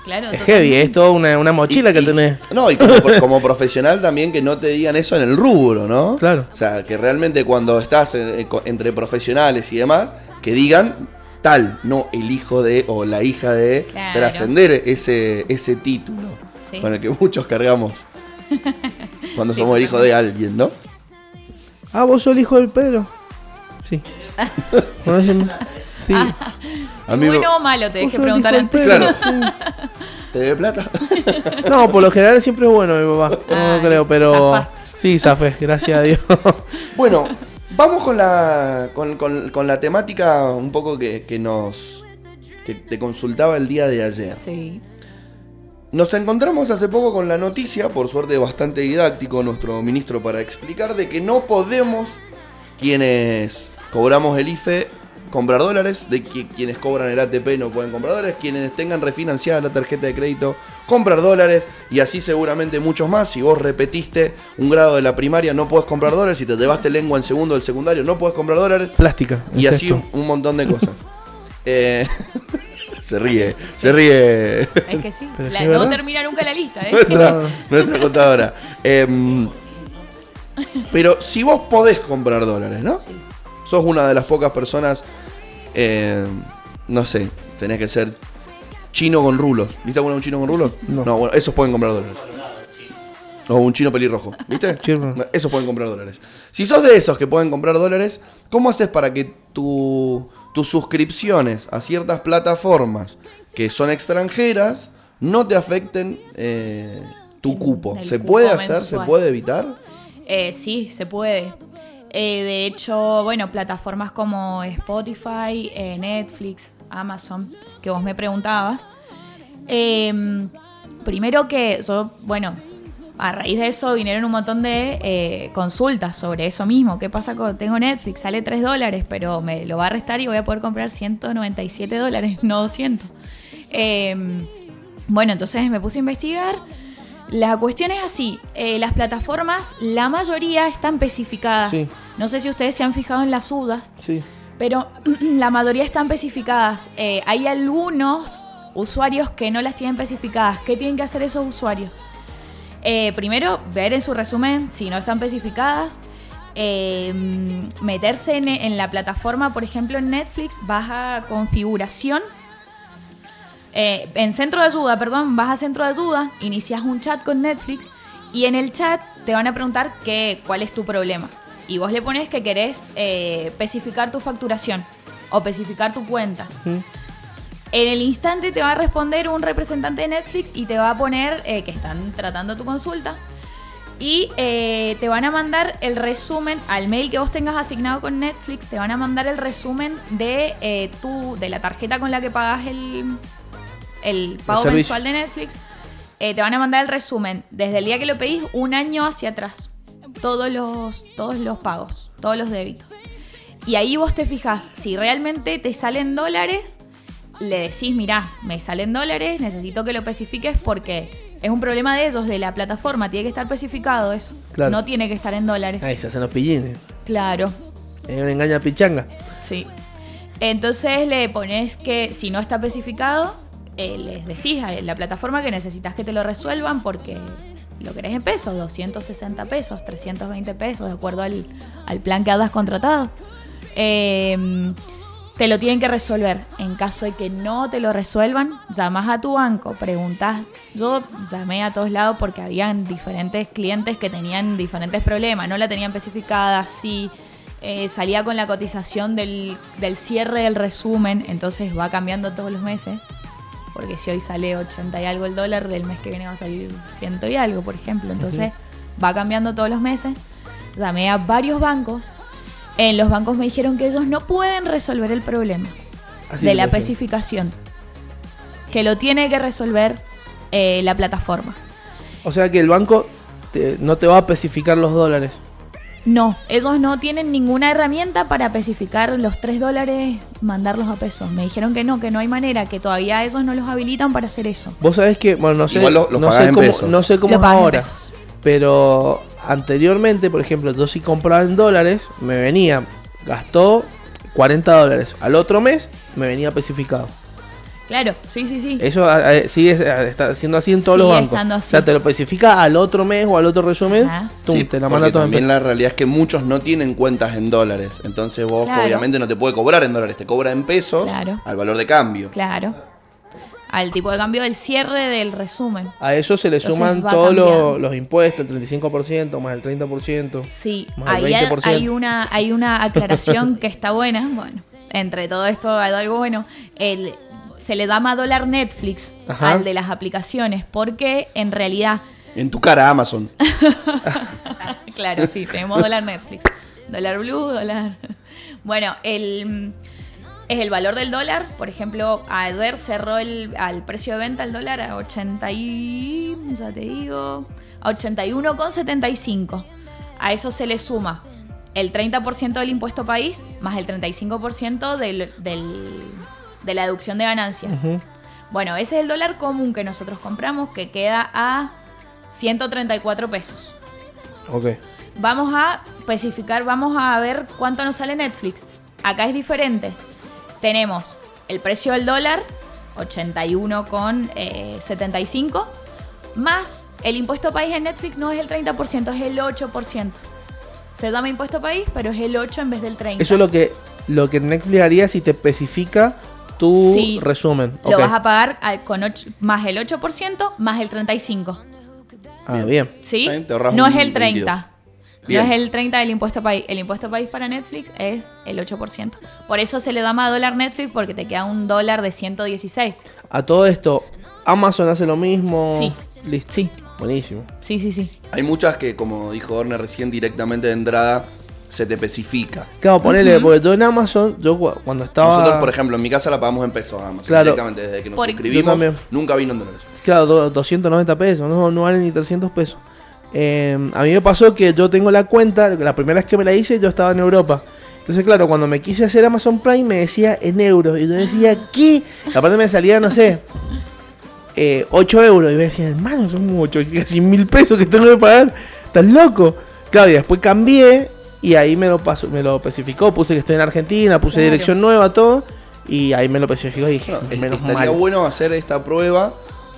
Claro, Es heavy, es toda una, una mochila Y- que y- tenés. No, y como, como profesional también que no te digan eso en el rubro, ¿no? Claro. O sea, que realmente cuando estás en- en- entre profesionales y demás, que digan tal, no el hijo de o la hija de, Claro. trascender ese, ese título Sí. con el que muchos cargamos cuando Sí, somos el hijo de alguien, ¿no? Ah, vos sos el hijo del Pedro. Sí. Conocen- Sí. A mí me- bueno o malo, te dejé preguntar antes. Pedro, Claro. ¿Te debe plata? No, por lo general siempre es bueno mi papá. No Ay, creo, pero. zafaste. Sí, zafé, gracias a Dios. Bueno, vamos con la, con, con- con la temática un poco que, que nos que te consultaba el día de ayer. Sí. Nos encontramos hace poco con la noticia, por suerte bastante didáctico nuestro ministro para explicar de que no podemos quienes cobramos el IFE comprar dólares, de que quienes cobran el ATP no pueden comprar dólares, quienes tengan refinanciada la tarjeta de crédito comprar dólares y así seguramente muchos más. Si vos repetiste un grado de la primaria no puedes comprar dólares, si te llevaste lengua en segundo del secundario no puedes comprar dólares Plástica. y es así un, un montón de cosas. Eh, se ríe, se ríe. Es que sí. Es no termina nunca la lista, ¿eh? nuestra, nuestra contadora. Em, pero si vos podés comprar dólares, ¿no? Sí. Sos una de las pocas personas, em, no sé, tenés que ser chino con rulos. ¿Viste alguno de un chino con rulos? No. bueno, esos pueden comprar dólares. O un chino pelirrojo, ¿viste? Chino. Esos pueden comprar dólares. Si sos de esos que pueden comprar dólares, ¿cómo haces para que tu, tus suscripciones a ciertas plataformas que son extranjeras no te afecten eh, tu cupo? ¿Se cupo puede hacer? ¿Se puede evitar? Eh, sí, se puede. Eh, de hecho, bueno, plataformas como Spotify, eh, Netflix, Amazon, que vos me preguntabas. eh, primero que yo, bueno, a raíz de eso vinieron un montón de eh, consultas sobre eso mismo. ¿Qué pasa con tengo Netflix? Sale 3 dólares, pero me lo va a restar y voy a poder comprar 197 dólares, no 200. Eh, bueno, entonces me puse a investigar. La cuestión es así, eh, las plataformas, la mayoría están especificadas. Sí. No sé si ustedes se han fijado en las UDAs, Sí. pero la mayoría están especificadas. Eh, hay algunos usuarios que no las tienen especificadas. ¿Qué tienen que hacer esos usuarios? Eh, primero, ver en su resumen si no están especificadas. Eh, meterse en, en la plataforma, por ejemplo en Netflix, vas a configuración. Eh, en centro de ayuda, perdón, vas a centro de ayuda, inicias un chat con Netflix y en el chat te van a preguntar qué, cuál es tu problema. Y vos le pones que querés eh, especificar tu facturación o especificar tu cuenta. En el instante te va a responder un representante de Netflix y te va a poner eh, que están tratando tu consulta. Y eh, te van a mandar el resumen al mail que vos tengas asignado con Netflix. Te van a mandar el resumen de, eh, tu, de la tarjeta con la que pagas el, el pago mensual de Netflix. Eh, te van a mandar el resumen desde el día que lo pedís un año hacia atrás. Todos los, todos los pagos, todos los débitos. Y ahí vos te fijas si realmente te salen dólares le decís, mirá, me salen dólares, necesito que lo especifiques porque es un problema de ellos, de la plataforma, tiene que estar especificado eso. Claro. No tiene que estar en dólares. Ahí se hacen los pillines. Claro, Es una engaña pichanga. sí. Entonces le pones que si no está especificado, eh, les decís a la plataforma que necesitas que te lo resuelvan porque lo querés en pesos, 260 pesos, 320 pesos, de acuerdo al, al plan que hayas contratado. Eh, te lo tienen que resolver. En caso de que no te lo resuelvan, llamas a tu banco, preguntas. Yo llamé a todos lados porque habían diferentes clientes que tenían diferentes problemas, no la tenían especificada, sí. eh, salía con la cotización del, del cierre del resumen, entonces va cambiando todos los meses. Porque si hoy sale 80 y algo el dólar, el mes que viene va a salir 100 y algo, por ejemplo. Entonces va cambiando todos los meses. Llamé a varios bancos. En los bancos me dijeron que ellos no pueden resolver el problema Así de la especificación. Que lo tiene que resolver eh, la plataforma. O sea que el banco te- no te va a especificar los dólares. No, ellos no tienen ninguna herramienta para especificar los 3 dólares, mandarlos a pesos. Me dijeron que no, que no hay manera, que todavía ellos no los habilitan para hacer eso. Vos sabés que, bueno, no sé, Igual lo- lo no, sé cómo, no sé cómo Lo es ahora. Pero anteriormente, por ejemplo, yo si compraba en dólares, me venía, gastó 40 dólares. Al otro mes me venía especificado. Claro, sí, sí, sí. Eso ah, eh, sigue eh, está siendo así en todos los Sigue bancos. estando O así. sea, te lo especifica al otro mes o al otro resumen, Sí, te la manda todo también la realidad es que muchos no tienen cuentas en dólares. Entonces vos Claro. obviamente no te puede cobrar en dólares, te cobra en pesos Claro. al valor de cambio. Claro. Al tipo de cambio del cierre del resumen. A eso se le Entonces suman todos los, los impuestos, el 35% más el 30%. Sí, Más el ahí hay, 20%. hay una, hay una aclaración que está buena. Bueno, entre todo esto hay algo bueno. El, se le llama dólar Netflix Ajá. al de las aplicaciones porque en realidad, En tu cara, Amazon. claro, sí, tenemos dólar Netflix. Dólar blue, dólar... Bueno, el, es el valor del dólar. Por ejemplo, ayer cerró el, al precio de venta el dólar a 80 y... ya te digo... A 81,75. A eso se le suma el 30% del impuesto país más el 35% del, del- de la deducción de ganancias. Bueno, ese es el dólar común que nosotros compramos que queda a 134 pesos. Ok. Vamos a especificar, vamos a ver cuánto nos sale Netflix. Acá es diferente. Tenemos el precio del dólar, 81,75, más el impuesto país en Netflix no es el 30%, es el 8%. Se llama impuesto país, pero es el 8 en vez del 30. Eso es lo que, lo que Netflix haría si te especifica tu Sí. resumen. Lo vas a pagar al- con ocho- más el 8% más el 35%. Ah, bien. ¿Sí? No un es el 30%. Bien. No es el 30 del impuesto país. El impuesto país para Netflix es el 8%. Por eso se le da más dólar Netflix porque te queda un dólar de 116. A todo esto, Amazon hace lo mismo. Sí. Listo. Sí, Buenísimo. sí, sí, sí. Hay muchas que, como dijo Orne recién, directamente de entrada se te especifica. Claro, ponele, porque yo en Amazon, yo cu- cuando estaba. Nosotros, por ejemplo, en mi casa la pagamos en pesos Amazon. Claro. Directamente desde que nos Por- suscribimos, nunca vino en dólares. Claro, do- 290 pesos, no, no vale ni 300 pesos. Eh, a mí me pasó que yo tengo la cuenta, la primera vez que me la hice yo estaba en Europa. Entonces, claro, cuando me quise hacer Amazon Prime me decía en euros. Y yo decía, ¿qué? Y aparte me salía, no sé, eh, 8 euros. Y me decía, hermano, son como 8, casi mil pesos que tengo que pagar. ¿Estás loco? Claro, y después cambié y ahí me lo pasó, me lo especificó. Puse que estoy en Argentina, puse Claro. dirección nueva, todo. Y ahí me lo especificó y dije, menos estaría mal. bueno hacer esta prueba.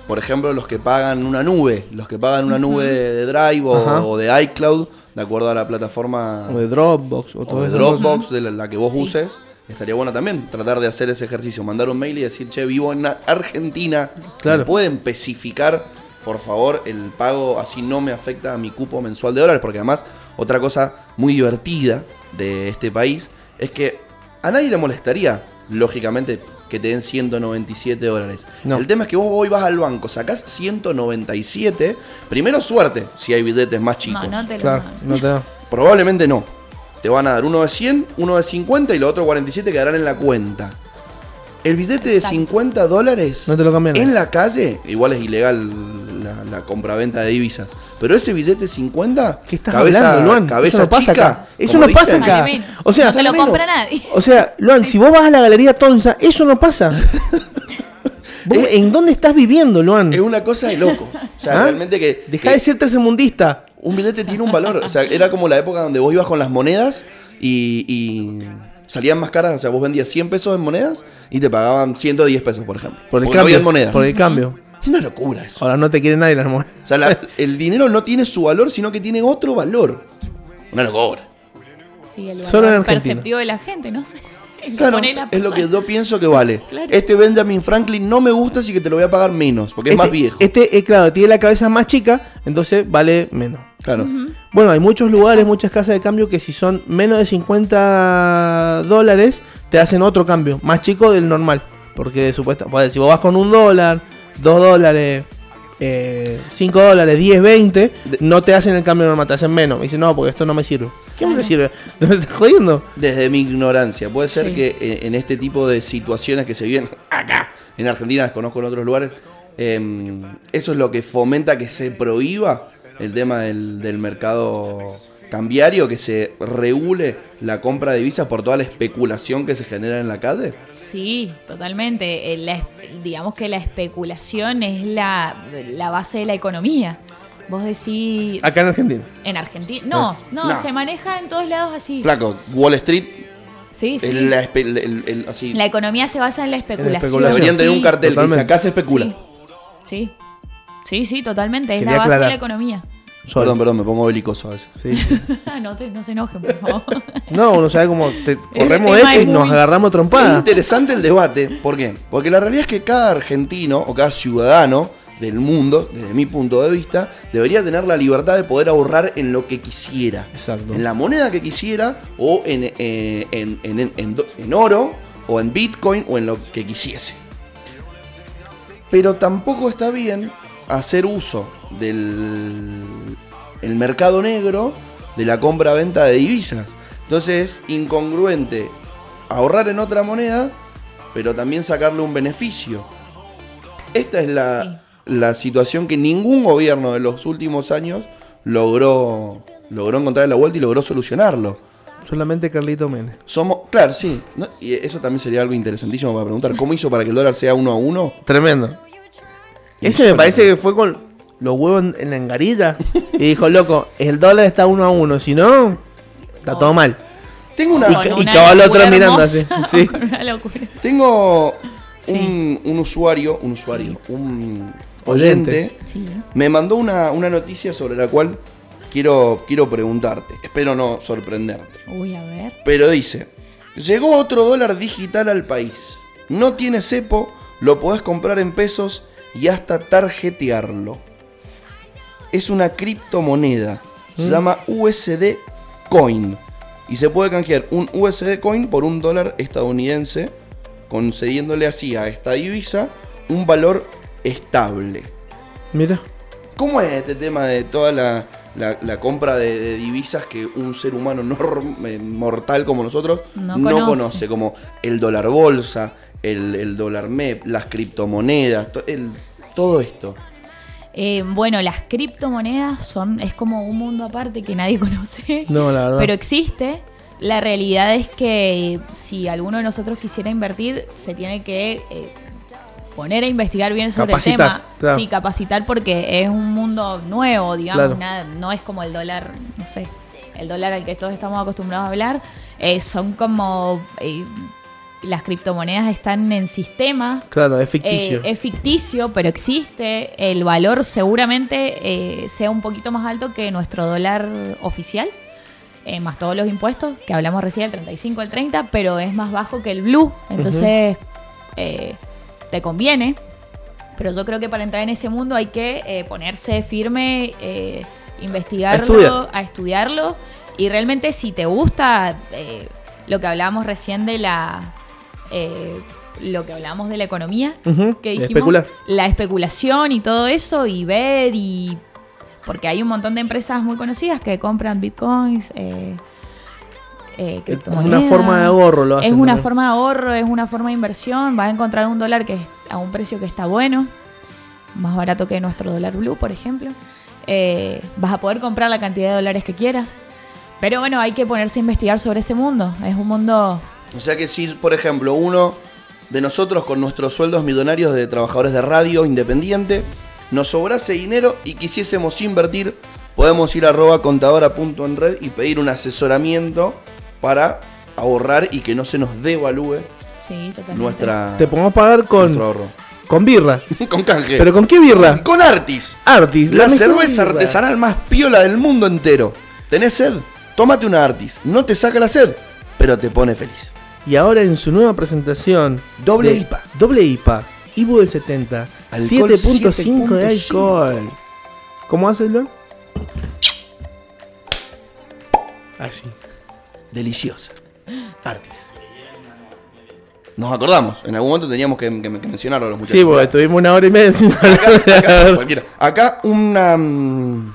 Por ejemplo, los que pagan una nube, los que pagan una nube de Drive o, o de iCloud, de acuerdo a la plataforma O de Dropbox o de. Dropbox, de la, la que vos Sí. uses, estaría bueno también tratar de hacer ese ejercicio, mandar un mail y decir, che, vivo en Argentina, Claro. ¿me pueden especificar, por favor, el pago así no me afecta a mi cupo mensual de dólares? Porque además, otra cosa muy divertida de este país es que a nadie le molestaría, lógicamente, que te den 197 dólares. No. El tema es que vos hoy vas al banco, sacás 197, primero suerte, si hay billetes más chicos. No, no te lo Claro, no te da. Probablemente no. Te van a dar uno de 100, uno de 50 y los otros 47 quedarán en la cuenta. El billete de Exacto. 50 dólares No te lo cambian. en la calle, igual es ilegal la, la compraventa de divisas. Pero ese billete 50, ¿Qué estás cabeza, hablando, Luan? cabeza eso no pasa chica, acá. Eso no pasa acá. O sea, no se lo menos. compra nadie. o sea, Luan, si vos vas a la galería Tonza, eso no pasa. ¿Vos ¿En dónde estás viviendo, Luan? Es una cosa de loco. O sea, ¿Ah? realmente que, Deja que de ser tercermundista. un billete tiene un valor. O sea, era como la época donde vos ibas con las monedas y, y salían más caras. O sea, vos vendías 100 pesos en monedas y te pagaban 110 pesos, por ejemplo. Por el Porque no cambio. habían monedas. Por el cambio. Es una locura eso. Ahora no te quiere nadie las monedas. O sea, la- el dinero no tiene su valor, sino que tiene otro valor. Una locura. Sí, el Solo en valor Argentina. perceptivo de la gente, no sé. Claro, es lo que yo pienso que vale. Claro. Este Benjamin Franklin no me gusta, así que te lo voy a pagar menos, porque es este, más viejo. Este, eh, claro, tiene la cabeza más chica, entonces vale menos. Claro. Bueno, hay muchos lugares, muchas casas de cambio que si son menos de 50 dólares, te hacen otro cambio, más chico del normal. Porque supuestamente, si vos vas con un dólar, dos dólares, eh, 5 dólares, 10, 20, De- no te hacen el cambio normal, te hacen menos. Y dicen, no, porque esto no me sirve. ¿Qué te sirve? ¿Me estás jodiendo? Desde mi ignorancia, puede ser Sí. que en, en este tipo de situaciones que se viven acá, en Argentina, desconozco en otros lugares, em, eso es lo que fomenta que se prohíba el tema del, del mercado cambiario, que se regule la compra de divisas por toda la especulación que se genera en la calle. Sí, totalmente. Eh, la digamos que la especulación es la, la base de la economía. Vos decís Acá en Argentina. en Argentina. No, no, No. se maneja en todos lados así. Flaco, Wall Street, Sí, sí. la espe- el- el- el- así, La economía se basa en la especulación. especulación. deberían tener un cartel que dice acá se especula. Sí. Sí, sí, totalmente. Es Quería la base aclarar. de la economía. Sol. Perdón, perdón, me pongo belicoso a veces. Sí. no, te- no se enojen, por favor. No, uno sabe cómo te corremos esto y es nos muy- agarramos Es trompada. interesante el debate. ¿Por qué? Porque la realidad es que cada argentino o cada ciudadano del mundo, desde mi punto de vista, debería tener la libertad de poder ahorrar en lo que quisiera. Exacto. En la moneda que quisiera o en, eh, en- en- en- en do- en oro o en Bitcoin o en lo que quisiese. Pero tampoco está bien hacer uso del el mercado negro de la compra-venta de divisas. Entonces es incongruente ahorrar en otra moneda, pero también sacarle un beneficio. Esta es la, la situación que ningún gobierno de los últimos años logró, logró encontrar la vuelta y logró solucionarlo. Solamente Carlito Menes. Somos, claro, sí. ¿no? Y eso también sería algo interesantísimo para preguntar. ¿Cómo hizo para que el dólar sea uno a uno? Tremendo. Ese me parece que fue con los huevos en, en la engarilla. y dijo, loco, el dólar está uno a uno. Si no, está todo mal. Tengo una, Y una cabal otro mirando así, sí. Con una locura. tengo Sí. un, un usuario, un usuario, un Oyente. oyente, Sí. me mandó una, una noticia sobre la cual quiero, quiero preguntarte. Espero no sorprenderte. Uy, a ver. Pero dice, llegó otro dólar digital al país. No tiene cepo, lo podés comprar en pesos y hasta tarjetearlo. Es una criptomoneda. Se Mm. llama USD Coin. Y se puede canjear un USD Coin por un dólar estadounidense, concediéndole así a esta divisa un valor estable. Mira. ¿Cómo es este tema de toda la, la- la compra de, de divisas que un ser humano eh, mortal como nosotros No no, conoce. conoce? Como el dólar bolsa, el, el dólar MEP, las criptomonedas, to- el- todo esto. Eh, bueno, las criptomonedas son es como un mundo aparte que nadie conoce. No, la verdad. Pero existe. La realidad es que si alguno de nosotros quisiera invertir, se tiene que eh, poner a investigar bien sobre Capacitar, el tema. claro. Sí, capacitar porque es un mundo nuevo, digamos, Claro. nada- no es como el dólar, no sé, el dólar al que todos estamos acostumbrados a hablar. Eh, son como eh, las criptomonedas están en sistemas Claro, es ficticio. eh, es ficticio, pero existe. El valor seguramente eh, sea un poquito más alto que nuestro dólar oficial, eh, más todos los impuestos, que hablamos recién, el 35, el 30, pero es más bajo que el blue. Entonces, eh, te conviene. Pero yo creo que para entrar en ese mundo hay que ponerse firme, investigarlo, a estudiarlo. Y realmente si te gusta eh, lo que hablábamos recién de la... eh, lo que hablábamos de la economía, que dijimos, especular. la especulación y todo eso, y ver y... Porque hay un montón de empresas muy conocidas que compran bitcoins, eh, eh, Es una forma de ahorro, lo Es hacen una también. forma de ahorro, es una forma de inversión. Vas a encontrar un dólar que es a un precio que está bueno, más barato que nuestro dólar blue, por ejemplo. Eh, vas a poder comprar la cantidad de dólares que quieras. Pero bueno, hay que ponerse a investigar sobre ese mundo. Es un mundo O sea que si, por ejemplo, uno de nosotros con nuestros sueldos millonarios de trabajadores de radio independiente, nos sobrase dinero y quisiésemos invertir, podemos ir a arroba contadora.enred y pedir un asesoramiento para ahorrar y que no se nos devalúe Sí, nuestra, Te podemos pagar con, con birra. con canje. ¿Pero con qué birra? con Artis. Artis. La cerveza birra. artesanal más piola del mundo entero. ¿Tenés sed? Tómate una Artis. No te saca la sed, pero te pone feliz. Y ahora en su nueva presentación. Doble de- IPA. Doble IPA. Ibu del 70. Alcohol 7.5 de 7.5. alcohol. ¿Cómo haces, Lon? Así. Deliciosa. Artis. Nos acordamos. En algún momento teníamos que, que- que mencionarlo a los muchachos. Sí, porque estuvimos una hora y media sin Acá, acá, cualquiera. Acá una mm,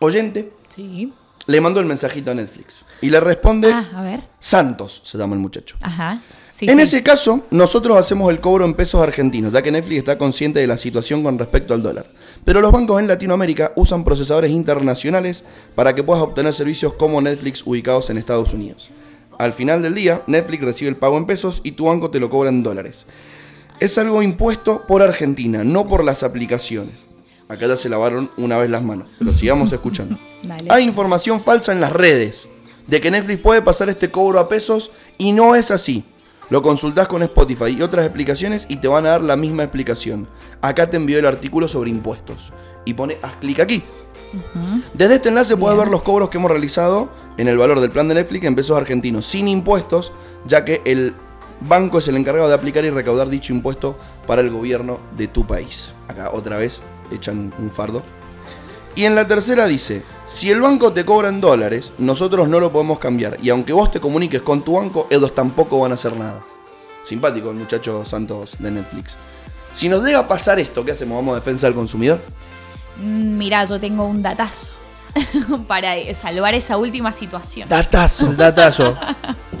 oyente Sí. Le mandó el mensajito a Netflix. Y le responde Ah, a ver. Santos, se llama el muchacho. Ajá. Sí, en sí. ese caso, nosotros hacemos el cobro en pesos argentinos, ya que Netflix está consciente de la situación con respecto al dólar. Pero los bancos en Latinoamérica usan procesadores internacionales para que puedas obtener servicios como Netflix ubicados en Estados Unidos. Al final del día, Netflix recibe el pago en pesos y tu banco te lo cobra en dólares. Es algo impuesto por Argentina, no por las aplicaciones. Acá ya se lavaron una vez las manos, pero sigamos escuchando. Dale. Hay información falsa en las redes de que Netflix puede pasar este cobro a pesos y no es así. Lo consultás con Spotify y otras explicaciones y te van a dar la misma explicación. Acá te envió el artículo sobre impuestos. Y pone, haz clic aquí. Desde este enlace puedes ver los cobros que hemos realizado en el valor del plan de Netflix en pesos argentinos sin impuestos, ya que el banco es el encargado de aplicar y recaudar dicho impuesto para el gobierno de tu país. Acá otra vez echan un fardo. Y en la tercera dice, si el banco te cobra en dólares, nosotros no lo podemos cambiar. Y aunque vos te comuniques con tu banco, ellos tampoco van a hacer nada. Simpático el muchacho Santos de Netflix. Si nos llega a pasar esto, ¿qué hacemos? ¿Vamos a defensa del consumidor? Mm, Mirá, yo tengo un datazo para salvar esa última situación. Datazo. Datazo.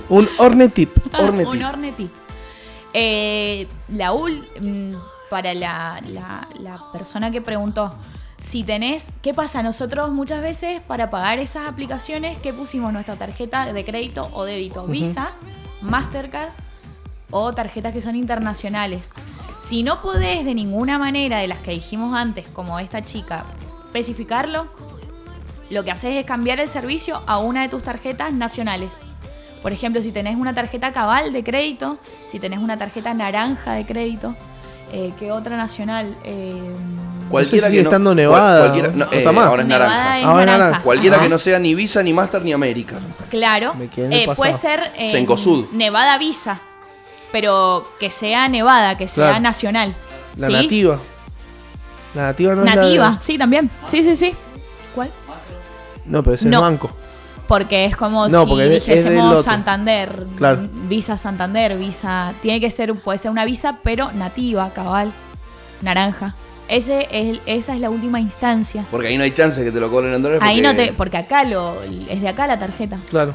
Un ornetip. Ornetip. Un Ornetip. Eh, la ul- mm, para la, la- la persona que preguntó, si tenés, ¿qué pasa? Nosotros muchas veces para pagar esas aplicaciones, ¿qué pusimos? Nuestra tarjeta de crédito o débito, Visa, Mastercard o tarjetas que son internacionales. Si no podés de ninguna manera de las que dijimos antes, como esta chica, especificarlo, lo que haces es cambiar el servicio a una de tus tarjetas nacionales. Por ejemplo, si tenés una tarjeta cabal de crédito, si tenés una tarjeta naranja de crédito, eh, ¿qué otra nacional? Eh, Cualquiera que no, estando cual- nevada, cualquiera- no, ¿no eh, está más? ahora es Nevada naranja. es Ahora es naranja. naranja. Cualquiera Ajá. que no sea ni Visa, ni Master, ni América. Claro. El Eh, puede ser eh. Nevada Visa. pero que sea nevada, que sea Claro. nacional. La ¿sí? nativa. La nativa no es la de- Nativa, sí, también. Sí, sí, sí. ¿Cuál? No, pero ese No. es banco. Porque es como No, si dijésemos. Santander, Claro. Visa Santander, Visa, tiene que ser, puede ser una Visa, pero nativa, cabal, naranja. Ese es, esa es la última instancia. Porque ahí no hay chance que te lo cobren en dólares. Ahí no porque- te, porque acá lo, es de acá la tarjeta. Claro.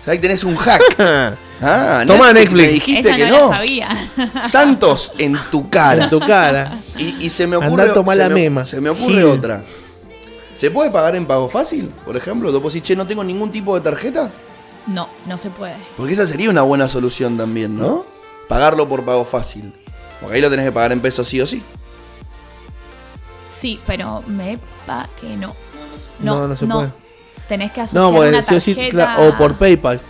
O sea, ahí tenés un hack. Ah, Toma, Me Netflix. dijiste Esa que no, no. sabía. Santos en tu cara. En tu cara. Y, y se me Andá ocurre, a tomar se la me, mema. se me ocurre Gil. otra. ¿Se puede pagar en pago fácil? Por ejemplo, tú decís, che, no tengo ningún tipo de tarjeta. No, no se puede. Porque esa sería una buena solución también, ¿no? Pagarlo por pago fácil. Porque ahí lo tenés que pagar en pesos sí o sí. Sí, pero me pa que no. No, no se puede. Tenés que asociar No, una porque sí o sí, tarjeta. cla- o por PayPal.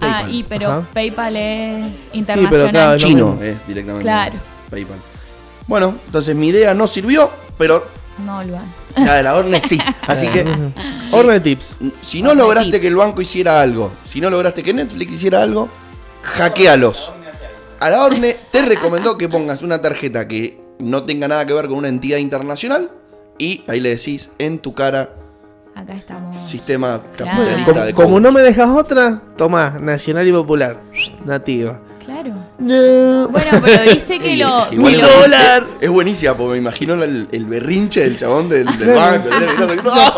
Ah, y pero Ajá. PayPal es pero internacional. claro, no Chino es directamente. Claro. PayPal. Bueno, entonces mi idea no sirvió, pero No, Luan. La de la Orne sí. Así que. sí. Orne Tips. Si no Orne lograste tips. que el banco hiciera algo, si no lograste que Netflix hiciera algo, hackealos. A la Orne te recomendó que pongas una tarjeta que no tenga nada que ver con una entidad internacional y ahí le decís en tu cara Acá estamos. sistema Claro. capitalista Como, de como coach. no me dejas otra, toma, Nacional y Popular. Nativa. Claro. No. Bueno, pero viste que lo. Lo- dólar. Es buenísima, porque me imagino el, el berrinche del chabón del, del banco. ¡No!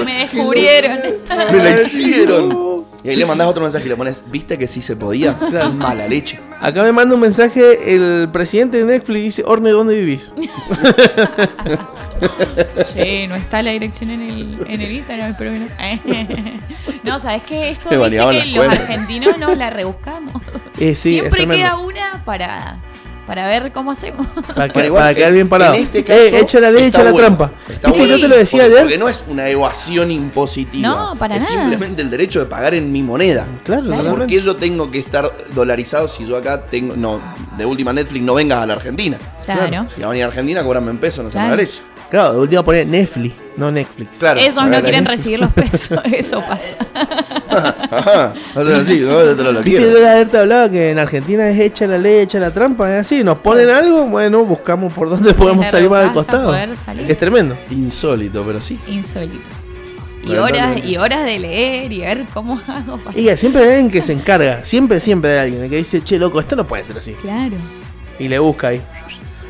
me descubrieron. ¡Me la hicieron! Y ahí le mandás otro mensaje y le pones, ¿viste que sí se podía? Mala leche. Acá me manda un mensaje el presidente de Netflix y dice, Orne, ¿dónde vivís? Che, no está la dirección en el, en el Instagram, espero que no. no, ¿sabes qué? Esto baneaban que los argentinos nos la rebuscamos. Eh, sí, es Siempre queda una para, para ver cómo hacemos. Para, que- Bueno, igual, para quedar en- bien parado. En este caso, eh, echa la ley, echa la bueno. trampa. Está Viste, bueno. yo te lo decía porque, ayer. Porque no es una evasión impositiva. No, para es nada. simplemente el derecho de pagar en mi moneda. Claro, Claro. ¿Por totalmente. qué yo tengo que estar dolarizado si yo acá tengo. No, de última Netflix no vengas a la Argentina. Claro. Si va a venir a Argentina, cobrame en pesos, no se Claro. me la leche. Claro, de última poner Netflix, no Netflix. Claro. Esos a no quieren recibir los pesos, eso pasa. Ajá, así, no, yo te lo, quiero. yo de haberte hablado que en Argentina es hecha la ley, echa la trampa, es así, nos ponen algo, bueno, buscamos por dónde podemos salir más al costado. Es tremendo. Insólito, pero sí. Insólito. Y horas, y horas de leer y ver cómo hago para... Y siempre hay alguien que se encarga, siempre, siempre hay alguien que dice, che, loco, esto no puede ser así. Claro. Y le busca ahí.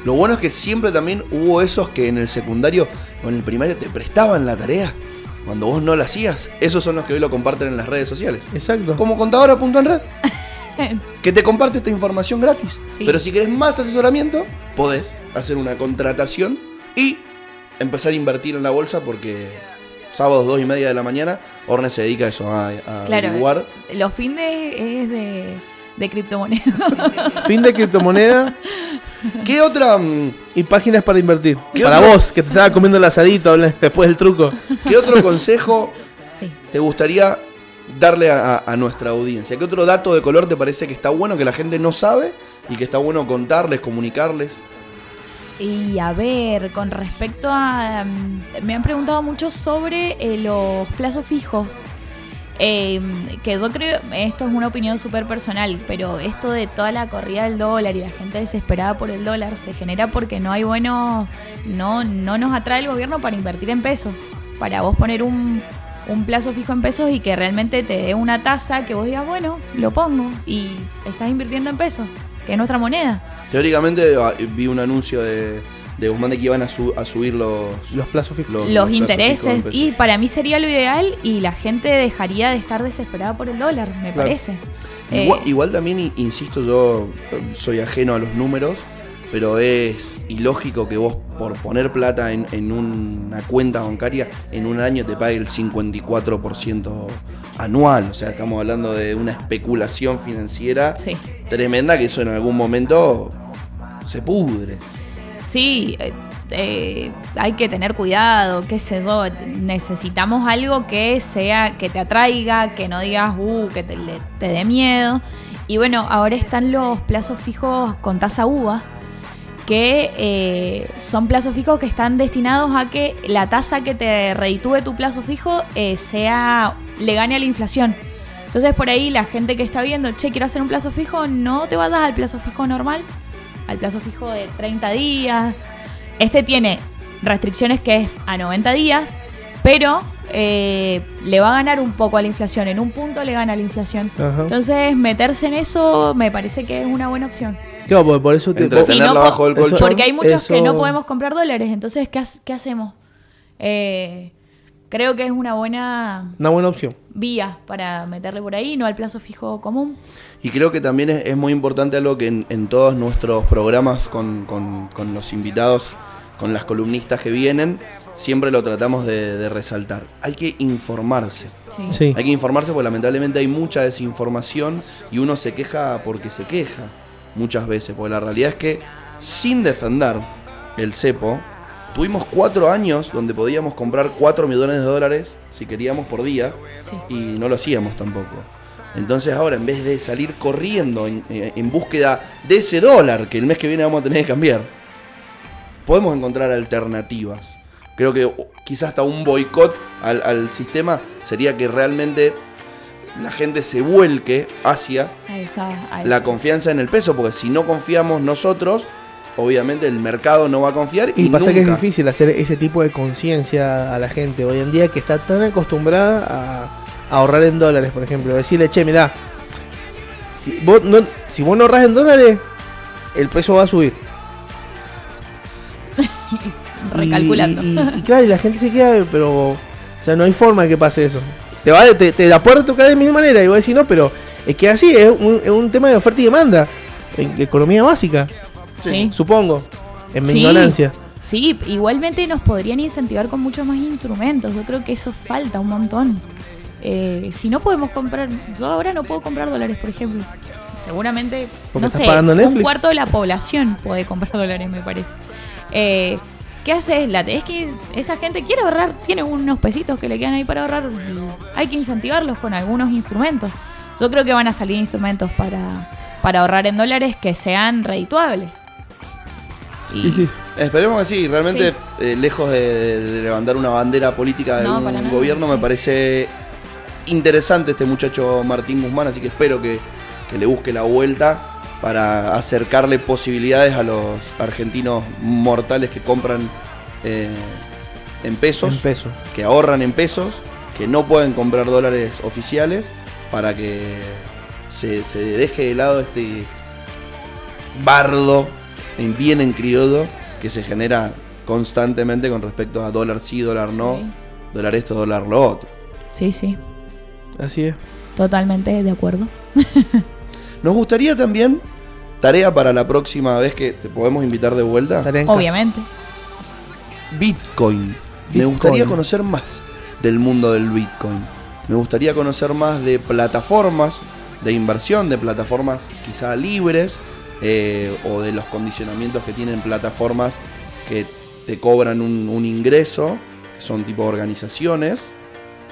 Lo bueno es que siempre también hubo esos que en el secundario o en el primario te prestaban la tarea cuando vos no la hacías. Esos son los que hoy lo comparten en las redes sociales. Exacto. Como contadora.enred. que te comparte esta información gratis. Sí. Pero si querés más asesoramiento, podés hacer una contratación y empezar a invertir en la bolsa porque sábados 2 y media de la mañana, Orne se dedica a eso, a, a Claro. averiguar. Los fines es de, de criptomonedas. Fin de criptomoneda ¿Qué otra, mm, y páginas para invertir. ¿Qué Para otro? vos, que te estaba comiendo el asadito después del truco. qué otro consejo sí. te gustaría darle a, a- a nuestra audiencia? ¿Qué otro dato de color te parece que está bueno, que la gente no sabe y que está bueno contarles, comunicarles? Y a ver, con respecto a... mm, me han preguntado mucho sobre eh, los plazos fijos. Eh, que yo creo, esto es una opinión súper personal, pero esto de toda la corrida del dólar y la gente desesperada por el dólar se genera porque no hay buenos, no, no nos atrae el gobierno para invertir en pesos, para vos poner un, un plazo fijo en pesos y que realmente te dé una tasa que vos digas, bueno, lo pongo y estás invirtiendo en pesos, que es nuestra moneda. Teóricamente vi un anuncio de, de Guzmán de que iban a, su- a subir los, Los plazos fijos. los- los intereses y para mí sería lo ideal y la gente dejaría de estar desesperada por el dólar, me Claro. parece. Igual, Eh, igual también, i- insisto, yo eh, soy ajeno a los números, pero es ilógico que vos por poner plata en, en una cuenta bancaria en un año te pague el 54% anual. O sea, estamos hablando de una especulación financiera sí, tremenda que eso en algún momento se pudre. Sí, eh, eh, hay que tener cuidado, qué sé yo, necesitamos algo que sea, que te atraiga, que no digas, uh, que te, le- te dé miedo. Y bueno, ahora están los plazos fijos con tasa UVA, que eh, son plazos fijos que están destinados a que la tasa que te reditúe tu plazo fijo eh, sea le gane a la inflación. Entonces por ahí la gente que está viendo, che, quiero hacer un plazo fijo, no te vayas al plazo fijo normal, al plazo fijo de 30 días. Este tiene restricciones que es a 90 días, pero eh, le va a ganar un poco a la inflación. En un punto le gana la inflación. Ajá. Entonces meterse en eso me parece que es una buena opción. Claro, porque por eso te. Entretenerla Sí, no, bajo colchón. Porque hay muchos que no podemos comprar dólares, entonces ¿qué, ha- qué hacemos? Eh, creo que es una buena Una buena opción. vía para meterle por ahí, no al plazo fijo común. Y creo que también es, es muy importante algo que en, en todos nuestros programas con, con- con los invitados, con las columnistas que vienen, siempre lo tratamos de, de resaltar. Hay que informarse. Sí. Sí. Hay que informarse porque lamentablemente hay mucha desinformación y uno se queja porque se queja muchas veces. Porque la realidad es que sin defender el cepo, tuvimos cuatro años donde podíamos comprar 4 millones de dólares si queríamos por día Sí. y no lo hacíamos tampoco. Entonces ahora en vez de salir corriendo en, eh, en búsqueda de ese dólar que el mes que viene vamos a tener que cambiar, podemos encontrar alternativas. Creo que quizás hasta un boicot al, al sistema sería que realmente la gente se vuelque hacia A esa, a la confianza en el peso, porque si no confiamos nosotros, obviamente el mercado no va a confiar y, Y pasa que es nunca- difícil hacer ese tipo de conciencia a la gente hoy en día que está tan acostumbrada a, a ahorrar en dólares, por ejemplo. Decirle, che, mirá, si vos no, si vos no ahorras en dólares, el peso va a subir. Y- Recalculando. Y, y- y claro, y la gente se queda, pero. O sea, no hay forma de que pase eso. Te va te, te la puede tocar de mil maneras y vos decís, no, pero es que así, es un, es un tema de oferta y demanda. En economía básica, Sí. supongo. En mi Sí. ignorancia. Sí, igualmente nos podrían incentivar con muchos más instrumentos. Yo creo que eso falta un montón. Eh, si no podemos comprar, yo ahora no puedo comprar dólares, por ejemplo. Seguramente, Porque no sé, un cuarto de la población puede comprar dólares, me parece. Eh, ¿Qué haces? La, es que esa gente quiere ahorrar, tiene unos pesitos que le quedan ahí para ahorrar. Hay que incentivarlos con algunos instrumentos. Yo creo que van a salir instrumentos para, para ahorrar en dólares que sean redituables. Y sí. Esperemos que sí, realmente Sí. eh, lejos de, de levantar una bandera política de No, un nada, gobierno, me parece interesante este muchacho Martín Guzmán, así que espero que, que le busque la vuelta para acercarle posibilidades a los argentinos mortales que compran eh, en pesos, En peso. que ahorran en pesos, que no pueden comprar dólares oficiales, para que se, se deje de lado este bardo bien en criollo que se genera constantemente con respecto a dólar sí, dólar no, Sí. dólar esto, dólar lo otro. Sí, sí, Así es. totalmente de acuerdo. Nos gustaría también, tarea para la próxima vez que te podemos invitar de vuelta. Obviamente. Bitcoin. Me Bitcoin. gustaría conocer más del mundo del Bitcoin. Me gustaría conocer más de plataformas de inversión, de plataformas quizá libres eh, o de los condicionamientos que tienen plataformas que te cobran un, un ingreso, que son tipo organizaciones,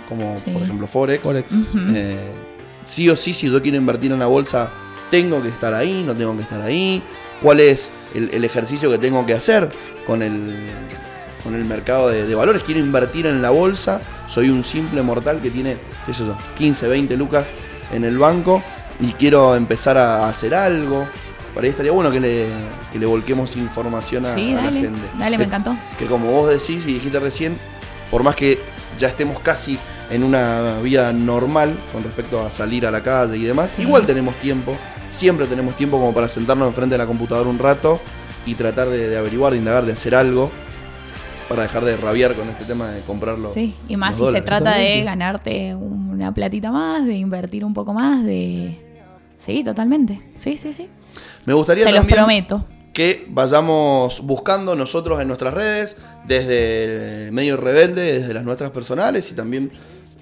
como Sí. por ejemplo Forex. Forex. Eh, sí o sí, si yo quiero invertir en la bolsa, tengo que estar ahí, no tengo que estar ahí. ¿Cuál es el, el ejercicio que tengo que hacer con el, con el mercado de, de valores? Quiero invertir en la bolsa, soy un simple mortal que tiene, qué sé yo, 15, 20 lucas en el banco y quiero empezar a hacer algo. Por ahí estaría bueno que le, que le volquemos información a, Sí, a la gente. Dale, Que- me encantó. que como vos decís y dijiste recién, por más que ya estemos casi en una vida normal con respecto a salir a la calle y demás, Sí. igual tenemos tiempo, siempre tenemos tiempo como para sentarnos enfrente de la computadora un rato y tratar de, de averiguar, de indagar, de hacer algo para dejar de rabiar con este tema de comprarlo. Sí, y más si se trata de ganarte una platita más, de invertir un poco más, de... Sí, totalmente. Sí, sí, sí. Me gustaría Se los también prometo. que vayamos buscando nosotros en nuestras redes, desde el medio rebelde, desde las nuestras personales y también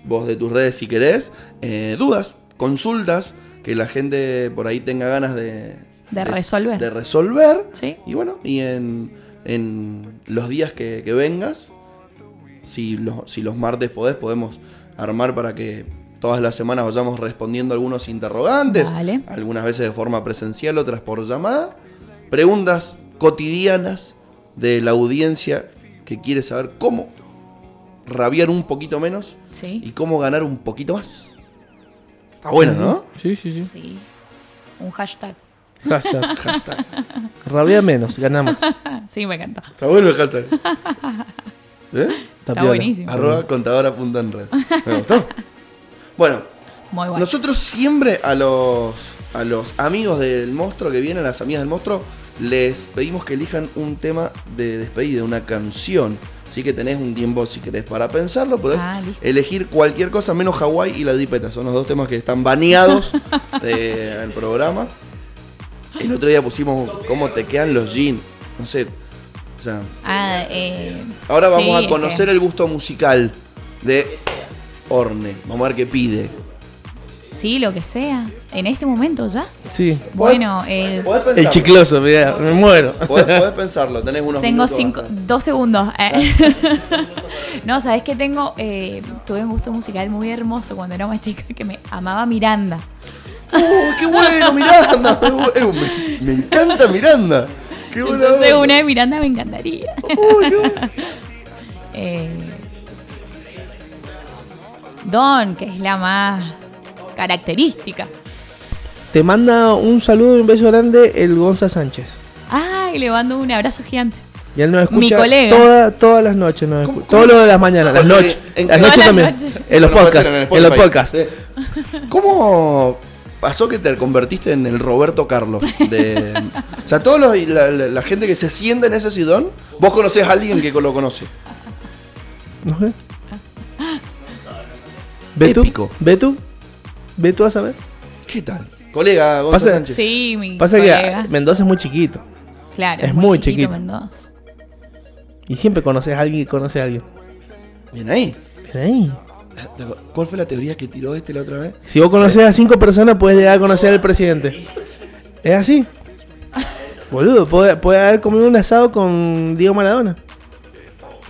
vos de tus redes si querés, eh, dudas, consultas, que la gente por ahí tenga ganas de, De resolver. De resolver. Sí. Y bueno, y en, en los días que, que vengas, si los, si los martes podés, podemos armar para que todas las semanas vayamos respondiendo algunos interrogantes, Vale. algunas veces de forma presencial, otras por llamada. Preguntas cotidianas de la audiencia que quiere saber cómo rabiar un poquito menos Sí. y cómo ganar un poquito más. Está bueno, ¿no? Sí, sí, sí. Sí. Un hashtag. Hashtag. Hashtag. Rabia menos, ganamos. Sí, me encanta. Está bueno el hashtag. ¿Eh? Está buenísimo. Arroba contadora punto en red. Me gustó. Bueno, Muy bueno. nosotros siempre a los, a los amigos del monstruo que vienen, a las amigas del monstruo, les pedimos que elijan un tema de despedida, una canción. Así que tenés un tiempo, si querés, para pensarlo. Podés Ah, elegir cualquier cosa, menos Hawái y la Dipeta. Son los dos temas que están baneados del programa. El otro día pusimos cómo te quedan los jeans. No sé. O sea, Ah, eh, ahora vamos sí, a conocer que- el gusto musical de Orne. Vamos a ver qué pide. Sí, lo que sea. En este momento ya. Sí. Bueno, eh, pensarlo. El chicloso, mirá, me muero. Podés, podés pensarlo, tenés unos tengo minutos cinco, bastante. dos segundos. eh. no, sabes que tengo. Eh, tuve un gusto musical muy hermoso cuando era más chica que me amaba Miranda. ¡Oh, qué bueno, Miranda! Eh, me, me encanta Miranda. ¡Qué buena Entonces, onda. una de Miranda me encantaría. Oh, bueno. Eh, Don, que es la más característica. Te manda un saludo y un beso grande el Gonza Sánchez. Ay, le mando un abrazo gigante. Y él nos escucha Mi colega. toda- todas las noches. Nos ¿Cómo- escucha. Todo lo de las mañanas, las noches. en- Las noches también. noches. En los podcasts. en el En los podcasts. ¿Cómo pasó que te convertiste en el Roberto Carlos? De, o sea, todos los- la, la- la gente que se sienta en ese sillón, vos conocés a alguien que lo conoce. No sé. ¿Ve tú? Épico. ¿Ve tú? ¿Ve tú a saber? ¿Qué tal? Colega Gonzalo Pasa- Sánchez. Sí, mi Pasa colega. que Mendoza es muy chiquito. Claro, es muy chiquito. Mendoza. Y siempre conoces a alguien que conoce a alguien. Bien ahí. Ven ahí. ¿Cuál fue la teoría que tiró este la otra vez? Si vos conoces a cinco personas, puedes llegar a conocer al presidente. ¿Es así? Boludo, puede, puede haber comido un asado con Diego Maradona.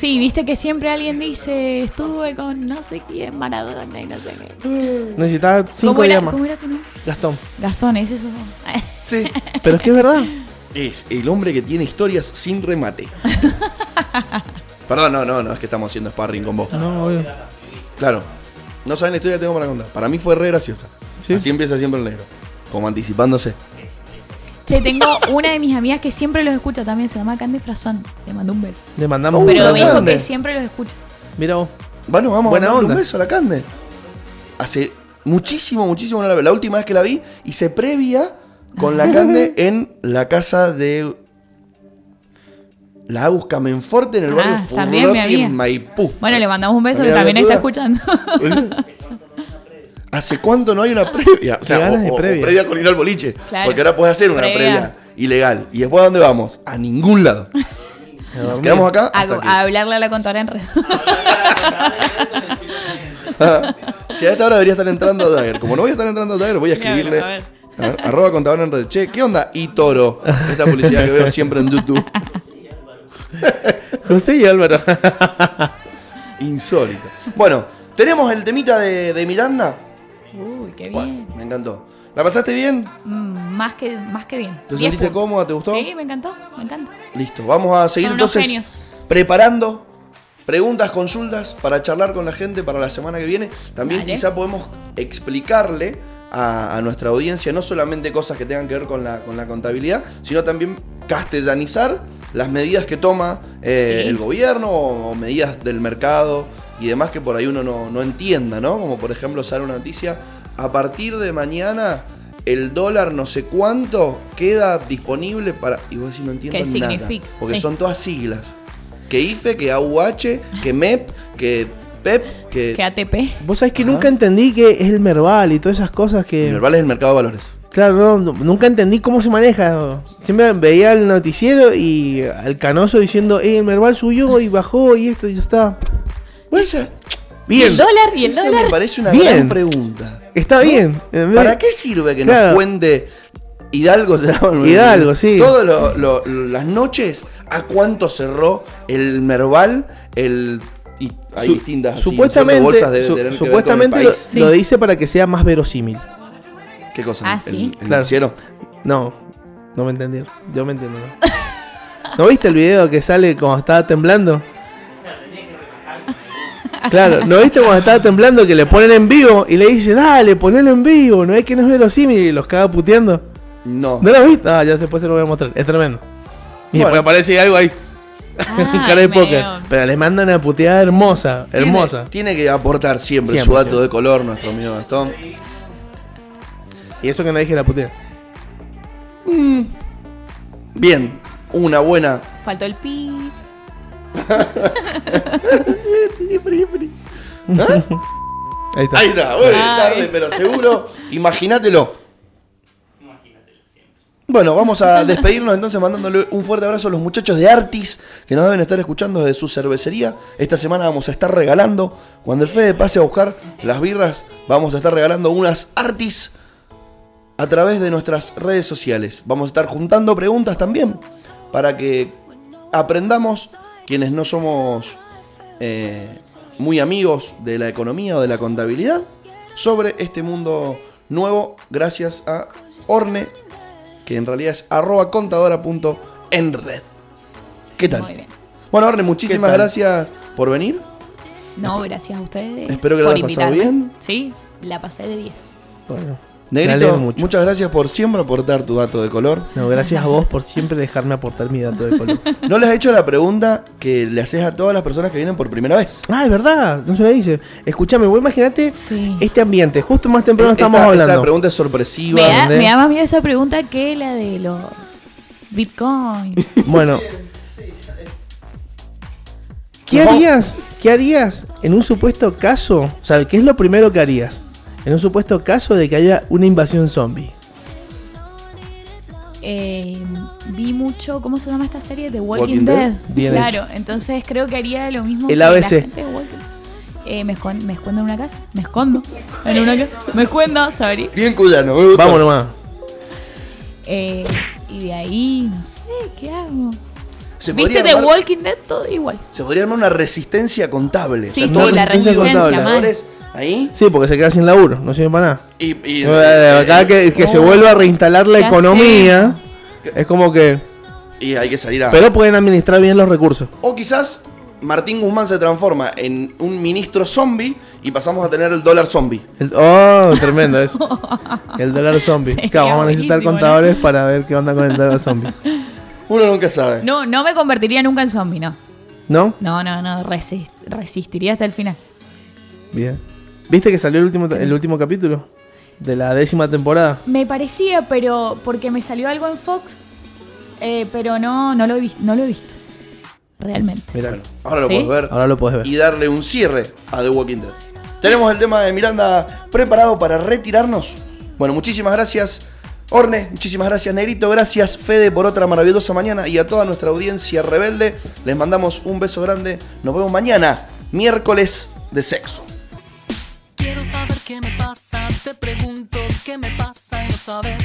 Sí, viste que siempre alguien dice, estuve con no sé quién, Maradona y no sé qué. Necesitaba cinco ¿Cómo era. ¿Cómo era tu nombre? Gastón. Gastón, es eso. Sí. Pero es que es verdad. Es el hombre que tiene historias sin remate. Perdón, no, no, no, es que estamos haciendo sparring con vos. No, obvio. Claro. No saben la historia que tengo para contar. Para mí fue re graciosa. Sí. Así empieza siempre el negro. Como anticipándose. Che, tengo una de mis amigas que siempre los escucha también, se llama Candy Frazón. Le mando un beso. Le mandamos Uh, un Pero la me dijo que siempre los escucha. Mira vos. Bueno, vamos Buena a darle onda. un beso a la Cande. Hace muchísimo, muchísimo no la veo. La última vez que la vi hice previa con la Cande en la casa de la Agus Camenforte en el Ah, barrio Furroti amiga. en Maipú. Bueno, le mandamos un beso que también está escuchando. ¿Hace cuánto no hay una previa? O sea, o, previa. con ir al boliche. Claro. Porque ahora puedes hacer una Previa. previa. ilegal. ¿Y después a dónde vamos? A ningún lado. Nos quedamos acá a, hasta que- a hablarle a la contadora en red. si a esta hora debería estar entrando a Dagger. Como no voy a estar entrando a Dagger, voy a escribirle. A ver. a ver, arroba contador en red. Che, ¿qué onda? Y Toro. Esta publicidad que veo siempre en YouTube. José y Álvaro. Insólita. Bueno, tenemos el temita de, de Miranda. Uy, qué Bueno, bien. me encantó. ¿La pasaste bien? Mm, más, que, más que bien. ¿Te Diez sentiste puntos. cómoda? ¿Te gustó? Sí, me encantó, me encanta. Listo, vamos a seguir Son unos entonces genios. preparando preguntas, consultas para charlar con la gente para la semana que viene. También Dale. quizá podemos explicarle a, a nuestra audiencia no solamente cosas que tengan que ver con la, con la contabilidad, sino también castellanizar las medidas que toma eh, Sí. el gobierno o, o medidas del mercado y demás que por ahí uno no, no entienda, ¿no? Como por ejemplo sale una noticia, a partir de mañana el dólar no sé cuánto queda disponible para... Y vos decís, no entiendo ¿Qué nada. significa? Porque Sí. son todas siglas. Que IFE, que AUH, que MEP, que PEP, que... Que ATP. Vos sabés que Ajá. nunca entendí que es el Merval y todas esas cosas que. Merval es el mercado de valores. Claro, no, no, nunca entendí cómo se maneja. Siempre veía el noticiero y al canoso diciendo, eh, el Merval subió y bajó y esto y ya está. Esa, ¿Y Bien, el dólar? ¿Y el esa dólar? me parece una Bien. gran pregunta. está bien. ¿Para qué sirve que Claro. nos cuente Hidalgo? Se llama, Hidalgo, sí. Todas lo- lo- las noches, ¿a cuánto cerró el Merval? El, y hay Su- distintas así, supuestamente, bolsas de, su- tener que ver con el supuestamente lo, país. Sí. lo dice para que sea más verosímil. ¿Qué cosa? Ah, ¿El- sí. el Claro. noticiero? No, no me entendieron. Yo me entiendo. ¿no? ¿No viste el video que sale como estaba temblando? Claro, ¿no viste cuando estaba temblando que le ponen en vivo y le dice, dale, ponelo en vivo, no es que no es verosímil y los caga puteando? No. ¿No lo viste? Ah, ya después se lo voy a mostrar, es tremendo. Y Bueno. después aparece algo ahí, Ah, cara de póker. Pero le mandan una puteada hermosa, Tiene- hermosa. Tiene, que aportar siempre, Siempre, su dato siempre. de color, nuestro amigo Gastón. Y eso que no dije la putea. Bien, una buena. Faltó el pi. Ahí está. Ahí está, Ay. tarde, pero seguro. Imagínatelo. Bueno, vamos a despedirnos entonces mandándole un fuerte abrazo a los muchachos de Artis que nos deben estar escuchando desde su cervecería. Esta semana vamos a estar regalando, cuando el Fede pase a buscar las birras, vamos a estar regalando unas Artis a través de nuestras redes sociales. Vamos a estar juntando preguntas también para que aprendamos quienes no somos eh, muy amigos de la economía o de la contabilidad sobre este mundo nuevo gracias a Orne, que en realidad es arroba contadora.enred. ¿Qué tal? Muy bien. Bueno, Orne, muchísimas gracias por venir. No, gracias a ustedes. Espero que la hayas pasado bien. Sí, la pasé de 10. Bueno, Negrito, mucho. muchas gracias por siempre aportar tu dato de color. no, gracias a vos por siempre dejarme aportar mi dato de color. No les he hecho la pregunta que le haces a todas las personas que vienen por primera vez. ah, es verdad, no se lo dice. Escuchame, vos imaginate Sí. este ambiente. Justo más temprano Esta- estamos hablando. Esta pregunta es sorpresiva. Me da, ¿entendés? me da más miedo esa pregunta que la de los bitcoins. Bueno. ¿Qué harías? ¿Qué harías en un supuesto caso? O sea, ¿qué es lo primero que harías? En un supuesto caso de que haya una invasión zombie. Eh, vi mucho, ¿cómo se llama esta serie? The Walking, Walking Dead. Dead. Bien claro, entonces creo que haría lo mismo El que la ABC. gente de Walking Eh, me, escon- me escondo en una casa. Me escondo en una casa. Me escondo, sorry. Bien cuyano, me. Vamos nomás. Eh, y de ahí, no sé, ¿qué hago? Se ¿Viste armar- Walking Dead? Todo igual. Se podría armar una resistencia contable. Sí, toda sí, la resistencia, trabajadores ahí Sí, porque se queda sin laburo, no sirve para nada. y, y- Eh, Acá que, que se vuelva a reinstalar la ¿Qué economía. Es como que. y hay que salir a. Pero pueden administrar bien los recursos. O quizás Martín Guzmán se transforma en un ministro zombie y pasamos a tener el dólar zombie. El- oh, tremendo eso. El dólar zombie. Claro, vamos a necesitar contadores para ver qué onda con el dólar zombie. Uno nunca sabe. No, no me convertiría nunca en zombie, no. ¿No? No, no, no. resis- resistiría hasta el final. Bien. ¿Viste que salió el último, el último capítulo? De la décima temporada. Me parecía, pero porque me salió algo en Fox, eh, pero no, no lo he visto, no lo he visto. Realmente. Mira, Ahora lo ¿Sí? puedes ver ahora lo puedes ver. y darle un cierre a The Walking Dead. Tenemos el tema de Miranda preparado para retirarnos. Bueno, muchísimas gracias. Orne, muchísimas gracias Negrito, gracias Fede por otra maravillosa mañana y a toda nuestra audiencia rebelde les mandamos un beso grande. Nos vemos mañana, miércoles de sexo. Te pregunto qué me pasa y no sabes.